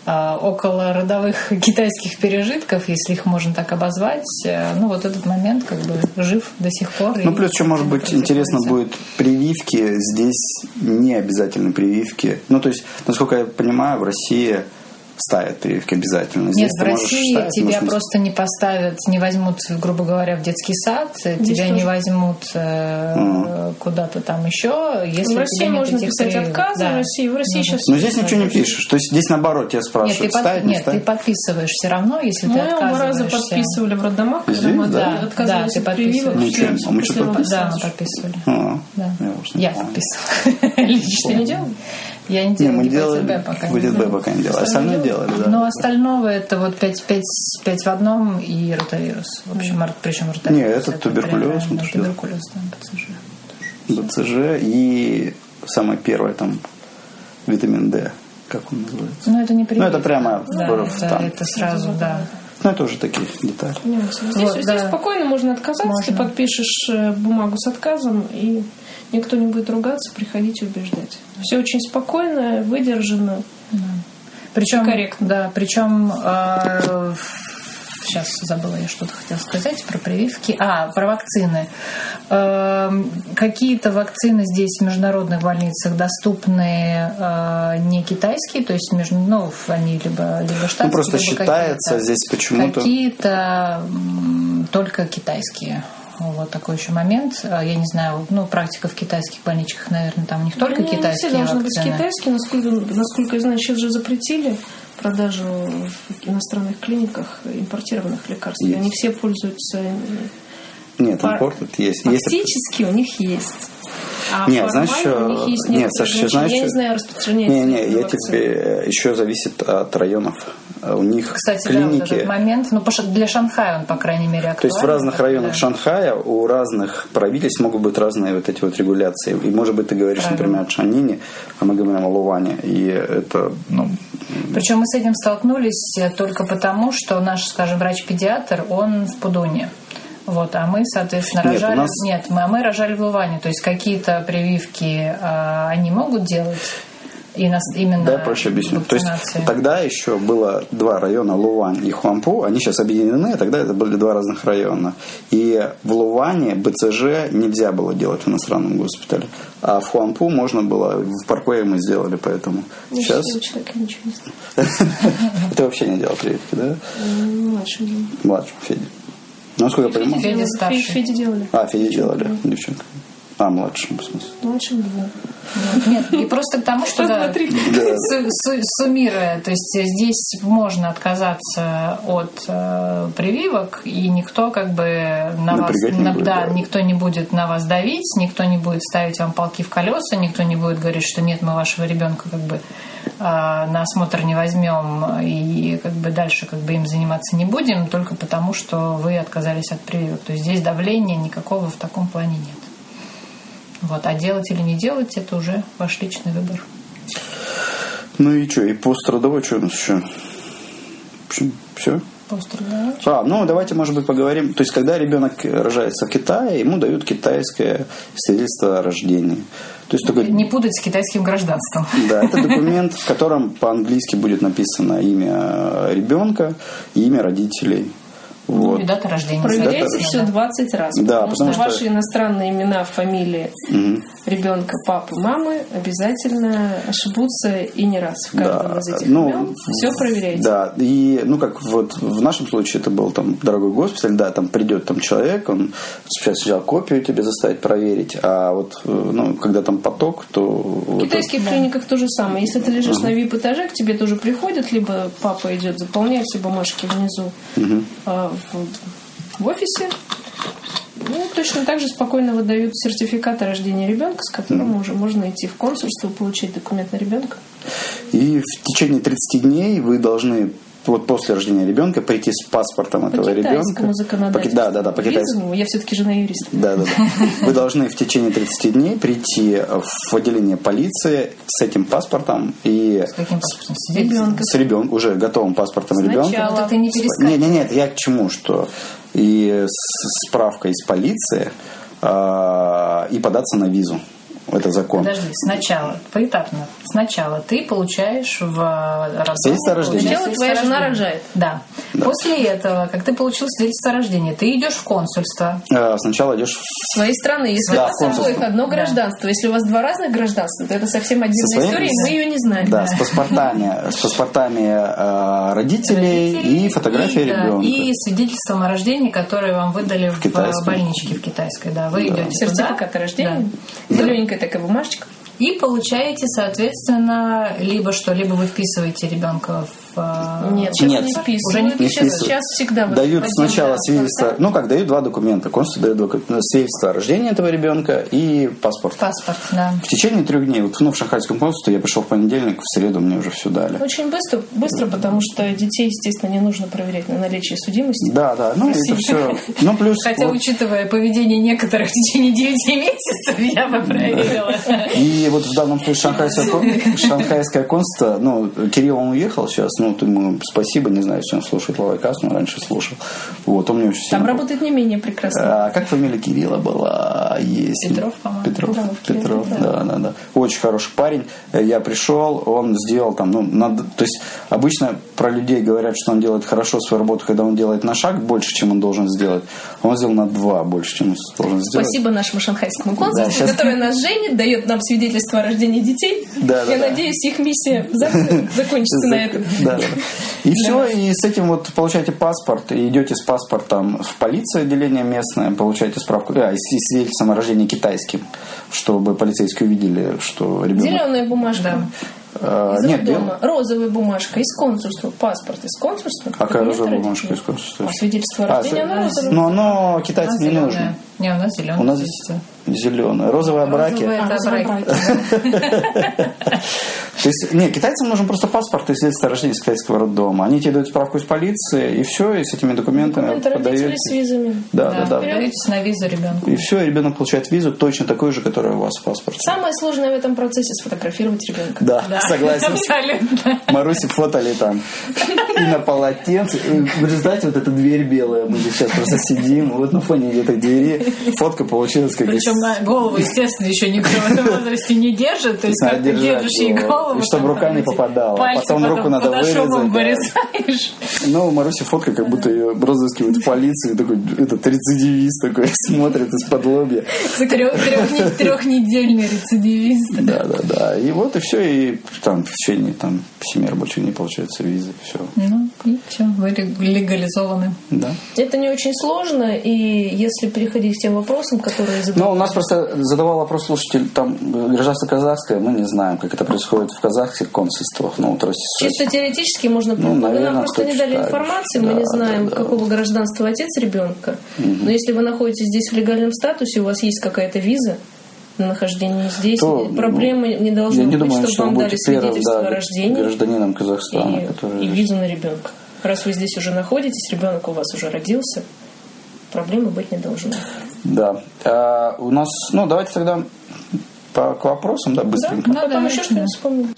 около родовых китайских пережитков, если их можно так обозвать, э, ну, вот этот момент как бы жив до сих пор. Ну, плюс еще, может быть, интересно будет прививки. Здесь не обязательно прививки. Ну, то есть, насколько я понимаю, в России ставят прививки обязательно. Нет, Здесь в ты России ставить, тебя можешь не просто не поставят, не возьмут, грубо говоря, в детский сад, тебя не тоже. возьмут э, куда-то там еще, если В России тебя можно этих писать прививок. отказы, Да. в России, в России сейчас Но здесь ничего не пишешь. То есть здесь наоборот тебя Нет, ты, спрашивают, под- ставить, не нет, ты ставить. подписываешь все равно, если ты Мы оба раза отказываешься. подписывали в роддомах, когда Здесь, мы да? да, отказывались Да, от ты прививок. подписываешь. Ничего, а мы после что, родов. Да, мы подписывали. А. Я, не подписывала. Лично. Ты не? Я не Не, делала мы гепатит делали, Б пока. не будет Б делала. пока не делали. Остальное делали, да. Но остального это вот 5, 5, 5 в одном и ротавирус. В общем, причем ротавирус. Не, это туберкулез, прям, мы да, тоже делали. туберкулез, да, ПЦЖ. БЦЖ и самое первое там витамин D, как он называется? Ну, это не прививка. Ну, это прямо да, в- это, там. это сразу, да. Ну, это уже такие детали. Здесь, Вот, здесь да. спокойно можно отказаться, ты Можно. подпишешь э, бумагу с отказом, и никто не будет ругаться, приходите убеждать. Все очень спокойно, выдержано. Причем, Корректно. Да, причем э, сейчас забыла я что-то хотела сказать про прививки. А, про вакцины. Э, какие-то вакцины здесь в международных больницах доступны э, не китайские, то есть между, ну, они либо, либо штатские, Ну, просто либо считается какие-то. здесь почему-то... Какие-то только китайские. Вот такой еще момент. А, Я не знаю, ну, практика в китайских больничках, наверное, там у них только не китайские все должны вакцины. быть китайские, насколько, насколько я знаю, сейчас же запретили продажу в иностранных клиниках импортированных лекарств. Есть. они все пользуются... Нет, Пар- импорт это есть. есть Фактически у них есть. А Нет, знаешь, у них что- есть нет, Саша, знаешь, Я не знаю, распространяется Не, не, я вакцина. тебе еще зависит от районов. У них Кстати, да, вот клиники. этот момент, ну, для Шанхая он, по крайней мере, актуален. то есть в разных районах Да. Шанхая у разных правительств могут быть разные вот эти вот регуляции. И может быть ты говоришь, Правильно. например, о Шанине, а мы говорим о Луване. И это, ну, Причем мы с этим столкнулись э, только потому, что наш, скажем, врач-педиатр, он в Пудуне. Вот, а мы, соответственно, Нет, у рожали... нас- Нет, мы, а мы рожали в Луване. То есть какие-то прививки а, они могут делать и нас именно да, проще объясню. То есть тогда еще было два района, Лувань и Хуампу, они сейчас объединены, а тогда это были два разных района. И в Луване БЦЖ нельзя было делать в иностранном госпитале, а в Хуампу можно было, в парквее мы сделали, поэтому Я сейчас... счастливый человек, я ничего не знаю. Ты вообще не делал прививки, да? М, Младшим делали. Феде. Ну, насколько я понимаю... Федя Делали. старший. Фе- Феде делали. А, Феде делали, девчонка. А, младшему, в смысле. Младшим двум. Вот. Нет, и просто к тому, что да, суммируя, то есть здесь можно отказаться от э, прививок, и никто как бы на вас, Напрягать не на- будет, да, да. никто не будет на вас давить, никто не будет ставить вам палки в колеса, никто не будет говорить, что нет, мы вашего ребенка как бы э, на осмотр не возьмем и как бы дальше как бы им заниматься не будем, только потому, что вы отказались от прививок. То есть здесь давления никакого в таком плане нет. Вот. А делать или не делать, это уже ваш личный выбор. Ну и что, и пострадовой, что у нас еще? В общем, все. Пострадовой. А, ну давайте, может быть, поговорим. То есть, когда ребенок рожается в Китае, ему дают китайское свидетельство о рождении. То есть, такой, Не путать с китайским гражданством. да, это документ, в котором по-английски будет написано имя ребенка и имя родителей. Вот. Ну, и дата рождения. Проверяйте соответственно, все да. 20 раз. Да, потому, потому что, что- ваши иностранные имена, фамилии ребенка, папы, мамы обязательно ошибутся и не раз в каждом Да, из этих ну, имен. Все проверяйте. Да, и ну как вот в нашем случае это был там дорогой госпиталь, да, там придет там человек, он сейчас сначала копию тебе заставит проверить, а вот э, ну когда там поток, то В вот китайских клиниках то же самое. Если ты лежишь на VIP-этаже, к тебе тоже приходят, либо папа идет, заполняет все бумажки внизу а, в, в офисе. Ну, точно так же спокойно выдают сертификат о рождении ребенка, с которым уже можно идти в консульство, получить документ на ребенка. И в течение 30 дней вы должны вот после рождения ребенка прийти с паспортом По этого ребенка. По да, да, да, по китайскому. Я все-таки жена юриста. Да, да, да. Вы должны в течение 30 дней прийти в отделение полиции с этим паспортом и С каким паспортом? Ребенка. с ребенком, уже готовым паспортом Сначала. ребенка. Вот это не перескакивай. Нет, нет, нет, я к чему, что и с справкой из полиции а, и податься на визу. Это закон. Подожди, сначала, поэтапно. Сначала ты получаешь в роддоме... Свидетельство о рождении. Сначала твоя свидетельство о жена рождении. рожает. Да. После этого, как ты получил свидетельство о рождении, ты идешь в консульство. А, Сначала идешь в своей страны. Если Да, у вас обоих одно Да. гражданство, если у вас два разных гражданства, то это совсем отдельная своей- история, и мы ее не знаем. Да, с паспортами, с паспортами э, родителей, и фотографией и, да, ребенка. и свидетельством о рождении, которое вам выдали в, китайском. больничке в китайской. Да, вы идете Сертификат о рождении. да. Зелененькая такая бумажечка. И получаете, соответственно, либо что, либо вы вписываете ребенка э, Нет, сейчас Нет. не списывают. Уже не списывают. сейчас всегда Дают сначала свидетельство, ну как, дают два документа. Консульство дает свидетельство о рождении этого ребенка и паспорт. паспорт, да. В течение трех дней, вот ну, в шанхайском консульстве я пришел в понедельник, в среду мне уже все дали. Очень быстро, быстро, потому что детей, естественно, не нужно проверять на наличие судимости. Да, да, ну это все. Ну плюс Хотя, вот- учитывая поведение некоторых в течение 9 месяцев, я бы проверила. И вот в данном случае шанхайское, шанхайское консульство, ну, Кирилл, он уехал сейчас, ну, вот ему спасибо, не знаю, если он слушает Лавайкас, но раньше слушал. Вот, он мне очень Там сильно... работает не менее прекрасно. А как фамилия Кирилла была? Есть. Петров, по-моему. Петров, Да, Петров, Кирилл, да, да, да. Очень хороший парень. Я пришел, он сделал там, ну, надо, то есть обычно про людей говорят, что он делает хорошо свою работу, когда он делает на шаг больше, чем он должен сделать. Он сделал на два больше, чем он должен сделать. Спасибо нашему шанхайскому консульству, Да, щас- которое нас женит, дает нам свидетельство о рождении детей. Да, да, Я да. надеюсь, их миссия за- закончится на этом. Да, да. И все, и с этим вот получаете паспорт, и идете с паспортом в полицию отделение местное, получаете справку, а, и свидетельством о рождении китайским, чтобы полицейские увидели, что ребенок... Зеленая бумажка. А, Из нет, бел- Розовая бумажка из консульства. Паспорт из консульства. А какая розовая бумажка из консульства? А свидетельство о А, рождении, с- оно розовое. Но оно китайцам не нужно. Не, у нас зеленая. У нас зеленое. Розовые браки. Розовая это розовые браки. То есть, нет, китайцам нужен просто паспорт и свидетельство о рождении из китайского роддома. Они тебе дают справку из полиции, и все, и с этими документами подаете. с визами. Да, да, да. Подаетесь на визу ребенку. И все, и ребенок получает визу точно такую же, которая у вас в паспорте. Самое сложное в этом процессе сфотографировать ребенка. Да, согласен. Абсолютно. Маруси фотали там и на полотенце. И в результате вот эта дверь белая, мы здесь сейчас просто сидим, вот на фоне этой двери фотка получилась как из- Причем голову, естественно, еще никто в этом возрасте не держит. То есть, Надо как ты держишь ей его, голову. и чтобы рука не попадала. пальцы Потом руку надо вырезать. Ну, Маруси фотка, как будто ее разыскивают в полиции, такой, этот рецидивист такой смотрит из-под лобья. Трехнедельный рецидивист. Да, да, да. И вот и все, и там в течение там, семи рабочих дней получается виза, все. Ну, и все, вы легализованы. Да. Это не очень сложно, и если переходить к тем вопросам, которые задают... Ну, у нас просто задавал вопрос слушатель, там э, гражданство казахское, мы не знаем, как это происходит в казахских консульствах. Ну, вот. Чисто теоретически можно Ну, Вы наверное, нам просто не дали информации, мы Да, не знаем, да, да. какого гражданства отец ребенка. Но если вы находитесь здесь в легальном статусе, у вас есть какая-то виза на нахождение здесь, То, проблемы не должно Я не быть, думаю, чтобы что вам вы дали будете первым свидетельство да, о рождении гражданином Казахстана, и, который... и визу на ребенка. Раз вы здесь уже находитесь, ребенок у вас уже родился, проблемы быть не должно. Да. А, у нас, ну, давайте тогда по, к вопросам, да, быстренько. А потом давайте, еще что-нибудь да. вспомним.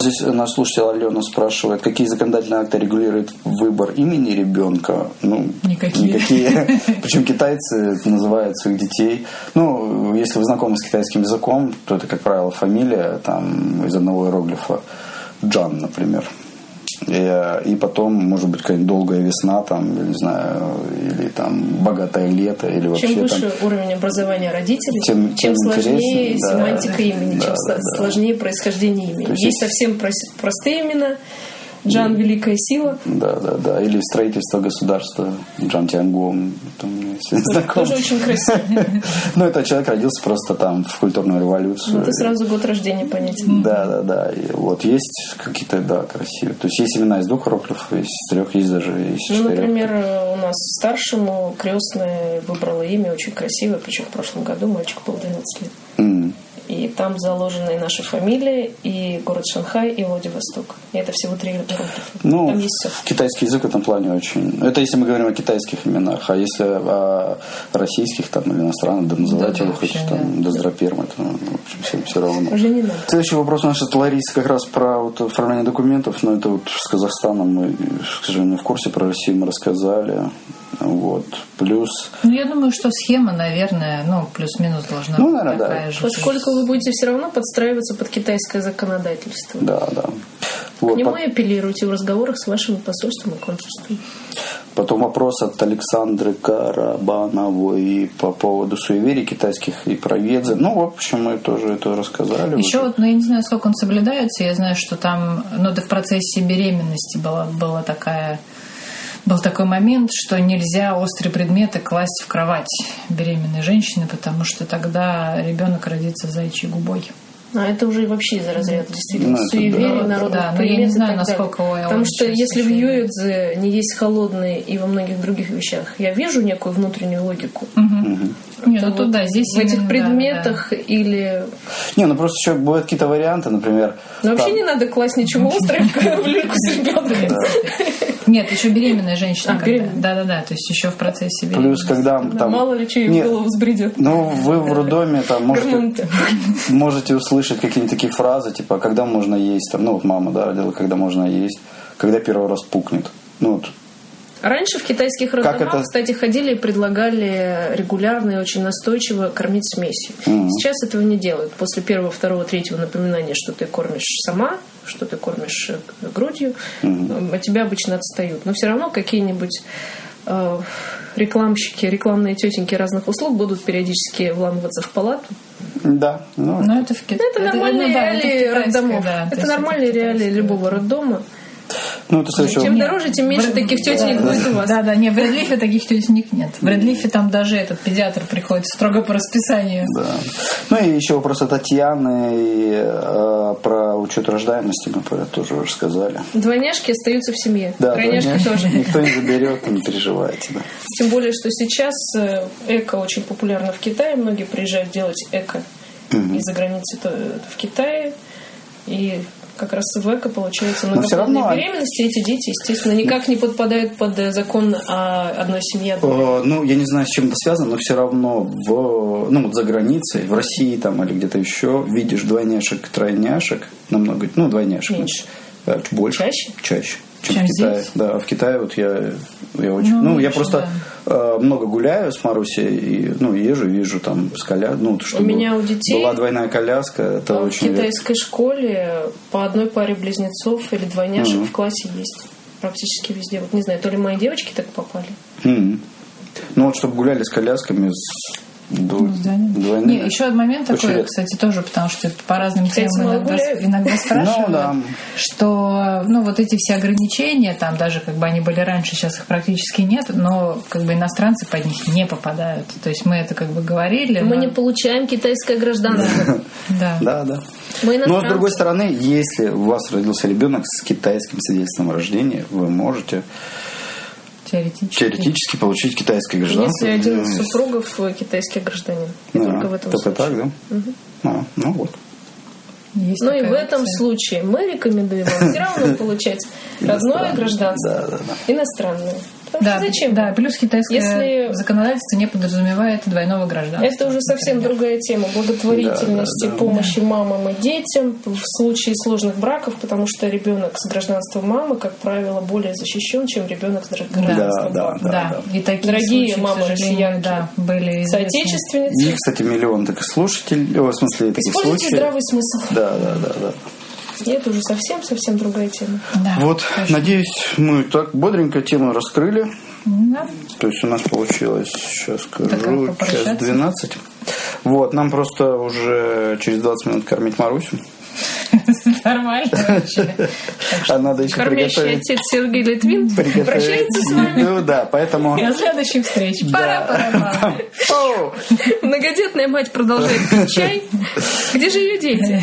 Здесь наш слушатель Алена спрашивает, какие законодательные акты регулируют выбор имени ребенка? Ну, Никакие. никакие. Причем китайцы называют своих детей. Ну, если вы знакомы с китайским языком, то это, как правило, фамилия там из одного иероглифа. Джан, например. И, и потом, может быть, какая-нибудь долгая весна, там, я не знаю, или там богатое лето, или вообще Чем там выше уровень образования родителей, Тем- тем, тем сложнее да. семантика имени, Да, чем да, со- да. сложнее происхождение имени. Есть есть совсем прос- простые имена. Джан Великая Сила. Да, да, да. Или строительство государства Джан знакомый. Тоже очень красиво. Ну, этот человек родился просто там в культурную революцию. Это сразу год рождения понятен. Да, да, да. Вот есть какие-то, да, красивые. То есть есть имена из двух есть из трех, есть даже из Ну, например, у нас старшему крестная выбрала имя очень красивое, причем в прошлом году мальчику был 12 лет. И там заложены наши фамилии, и город Шанхай, и Владивосток. И это всего три иероглифа. Ну, Там есть все. китайский язык в этом плане очень... Это если мы говорим о китайских именах. А если о российских там, или иностранных, да называйте Да, его хоть там Доздроперм, это, ну, в общем, всем все равно. Уже не надо. Следующий вопрос у нас от Ларисы как раз про вот оформление документов, но это вот с Казахстаном мы, к сожалению, в курсе, про Россию мы рассказали. Вот. Плюс, Ну, я думаю, что схема, наверное, ну, плюс-минус должна Ну, быть наверное, да. такая же. Поскольку вы будете все равно подстраиваться под китайское законодательство. да, да. К Вот, нему по- и апеллируйте в разговорах с вашим посольством и консульством. Потом вопрос от Александры Карабановой по поводу суеверий китайских и про ведзы. Ну, в общем, мы тоже это рассказали. Еще уже. вот, ну, я не знаю, сколько он соблюдается. Я знаю, что там, ну, да в процессе беременности была, была такая был такой момент, что нельзя острые предметы класть в кровать беременной женщины, потому что тогда ребенок родится зайчьей губой. А это уже вообще из разряда действительно Ну, суеверий, да. народных Да, но я примет не знаю, далее. насколько у Эллы Потому что если в Юэдзе не есть холодные и во многих других вещах, я вижу некую внутреннюю логику. Нет, то ну вот да, здесь в этих именно, да, предметах или... Не, ну просто еще бывают какие-то варианты, например. Но вообще там- не надо класть ничего острое в люльку с ребенком. да. Нет, еще беременная женщина. А, когда- беременная. Да-да-да, то есть еще в процессе Плюс, беременности. когда там... Мало ли что ей в Нет, голову взбредет. Ну, вы в роддоме там можете, можете услышать какие-нибудь такие фразы, типа, когда можно есть, там, ну вот мама, да, родила, когда можно есть, когда первый раз пукнет. Ну вот, Раньше в китайских роддомах, это? кстати, ходили и предлагали регулярно и очень настойчиво кормить смесью. Мгм. Сейчас этого не делают. После первого, второго, третьего напоминания, что ты кормишь сама, что ты кормишь э, грудью, от тебя обычно отстают. Но все равно какие-нибудь э, рекламщики, рекламные тетеньки разных услуг будут периодически вламываться в палату. да, ну, Ну, это в Кит- Это, нормальные ну да, это в реалии китайской, роддомов. да, то это нормальные в реалии любого роддома. Ну это следующего... Чем дороже, тем меньше таких тетенек будет у вас. Да, да, не, в Редлифе таких тетенек нет. В Редлифе там даже этот педиатр приходит строго по расписанию. Да. Ну и еще вопрос от Татьяны и, э, про учет рождаемости, мы про это тоже уже сказали. Двойняшки остаются в семье. Да, Тройняшки конечно, тоже. Никто не заберет, не переживайте. Да. Тем более, что сейчас э, эко очень популярно в Китае. Многие приезжают делать эко из-за границы то- в Китае. И как раз в эко получается многоплодные равно- беременности. Эти дети, естественно, никак не подпадают под э, закон о одной семье. одной Э, Ну, я не знаю, с чем это связано, но все равно в, ну, вот за границей, в России там или где-то еще, видишь двойняшек, тройняшек, намного, ну, двойняшек. Меньше. Э, Больше. Чаще? Чаще. Чем, Чем в Китае. здесь? Да, а в Китае вот я, я очень... Ну, Ну, я просто э, много гуляю с Марусей, и, ну, езжу, вижу там с коля... ну, чтобы меня у детей- была двойная коляска, это в очень редко. китайской школе по одной паре близнецов или двойняшек Мгм. в классе есть. Практически везде. Вот не знаю, то ли мои девочки так попали. Мгм. Ну, вот чтобы гуляли с колясками, с дво- двойными. Не, еще один момент Очень такой, редко. кстати, тоже, потому что по разным Кстати, темам иногда, иногда спрашивают, Ну, да. что, ну, вот эти все ограничения, там даже как бы они были раньше, сейчас их практически нет, но как бы иностранцы под них не попадают. То есть мы это как бы говорили. Мы но- не получаем китайское гражданство. Да. Да, да. Но с другой стороны, если у вас родился ребенок с китайским свидетельством о рождении, вы можете Теоретически. теоретически получить китайское гражданство. Если один из супругов э, китайский гражданин. да, Только в этом только случае. так, да? А, ну вот. Есть Ну и в этом опция. случае мы рекомендуем вам все равно получать родное гражданство, Да, да, да. иностранное. Потому Да, что зачем? Да, плюс китайское Если- законодательство не подразумевает двойного гражданства. Это уже совсем другая тема благотворительности, Да, да, да. помощи мамам и детям в случае сложных браков, потому что ребенок с гражданством мамы, как правило, более защищен, чем ребенок с гражданством Да, да, папы. да. Да, и такие Дорогие случаи, мамы россиянки, да, были известны. Соотечественницы. И, кстати, миллион таких слушателей, о, в смысле, таких Используйте случаев. здравый смысл. Да, да, да, да. И это уже совсем-совсем другая тема. Да, Вот, надеюсь, мы так бодренько тему раскрыли. да. То есть у нас получилось, сейчас скажу, час 12. Вот, нам просто уже через 20 минут кормить Марусю. Нормально вообще. А надо еще Кормящий приготовить. отец Сергей Литвин прощается с вами. еду, да, поэтому... До следующих встреч. Пора-пора-пора. Оу! Многодетная мать продолжает пить чай. Где же ее дети?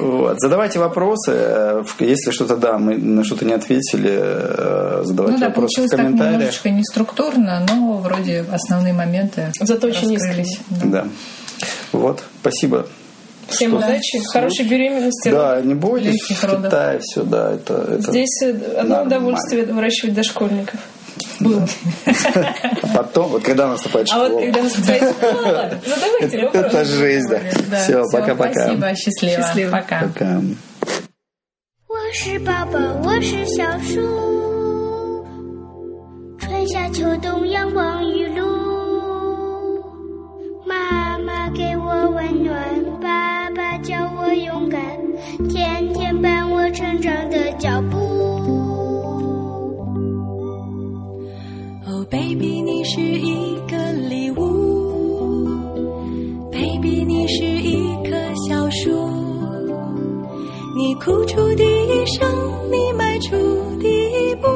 Вот. Задавайте вопросы. Э, Если что-то, да, мы на что-то не ответили, э, задавайте Ну да, вопросы в получилось так комментариях. немножечко не структурно, но вроде основные моменты Зато очень раскрылись. искренне. Да. Вот, спасибо. Всем удачи, хорошей беременности. Да, не бойтесь, в. Китае все, да, это... это... Здесь э, одно Нормально. удовольствие выращивать дошкольников. Было. А потом, вот когда наступает А школа, вот когда наступает школа, задавайте это вопросы. жизнь, да. Да, Все, всё, пока-пока. Спасибо, счастливо. Счастливо. Пока. Пока. 我是宝宝，我是小树，春夏秋冬阳光雨露。妈妈给我温暖，爸爸教我勇敢，天天伴我成长的脚步。 ，Baby，你是一个礼物，Baby，你是一棵小树，你哭出第一声，你迈出第一步，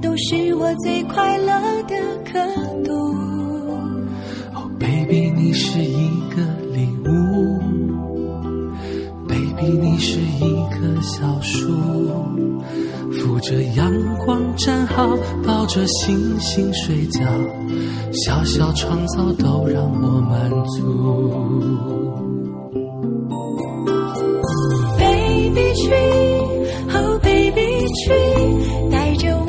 都是我最快乐的刻度。Baby，你是一个礼物。Baby，你是一棵小树。扶着阳光站好，抱着星星睡觉，小小创造都让我满足。Baby tree，Oh baby tree，带着我。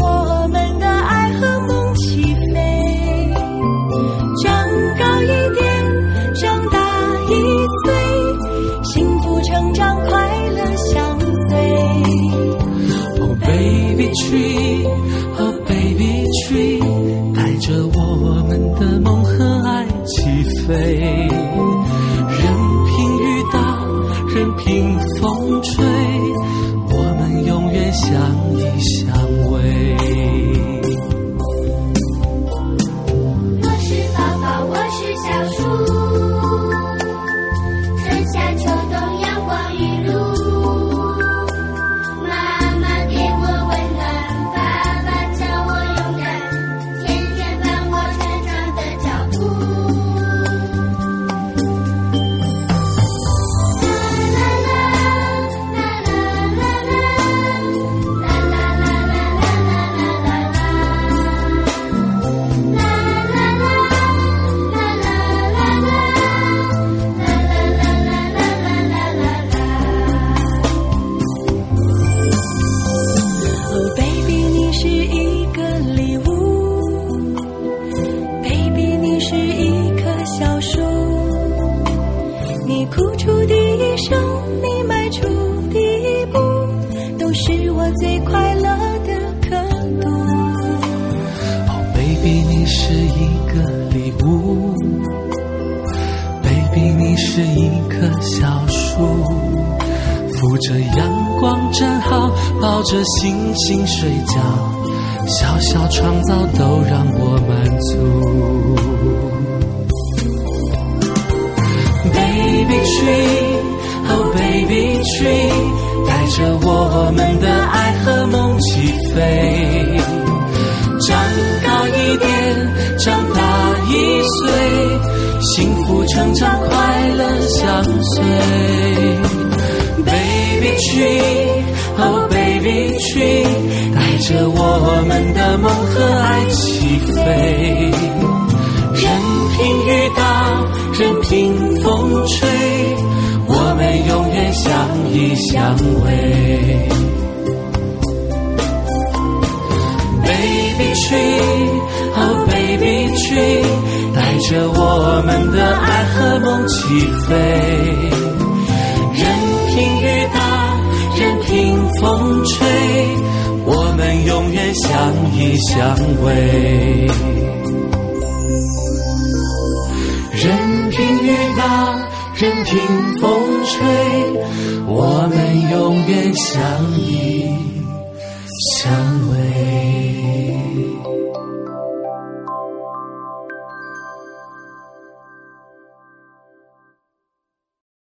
tree，a、oh、baby tree，带着我们的梦和爱起飞。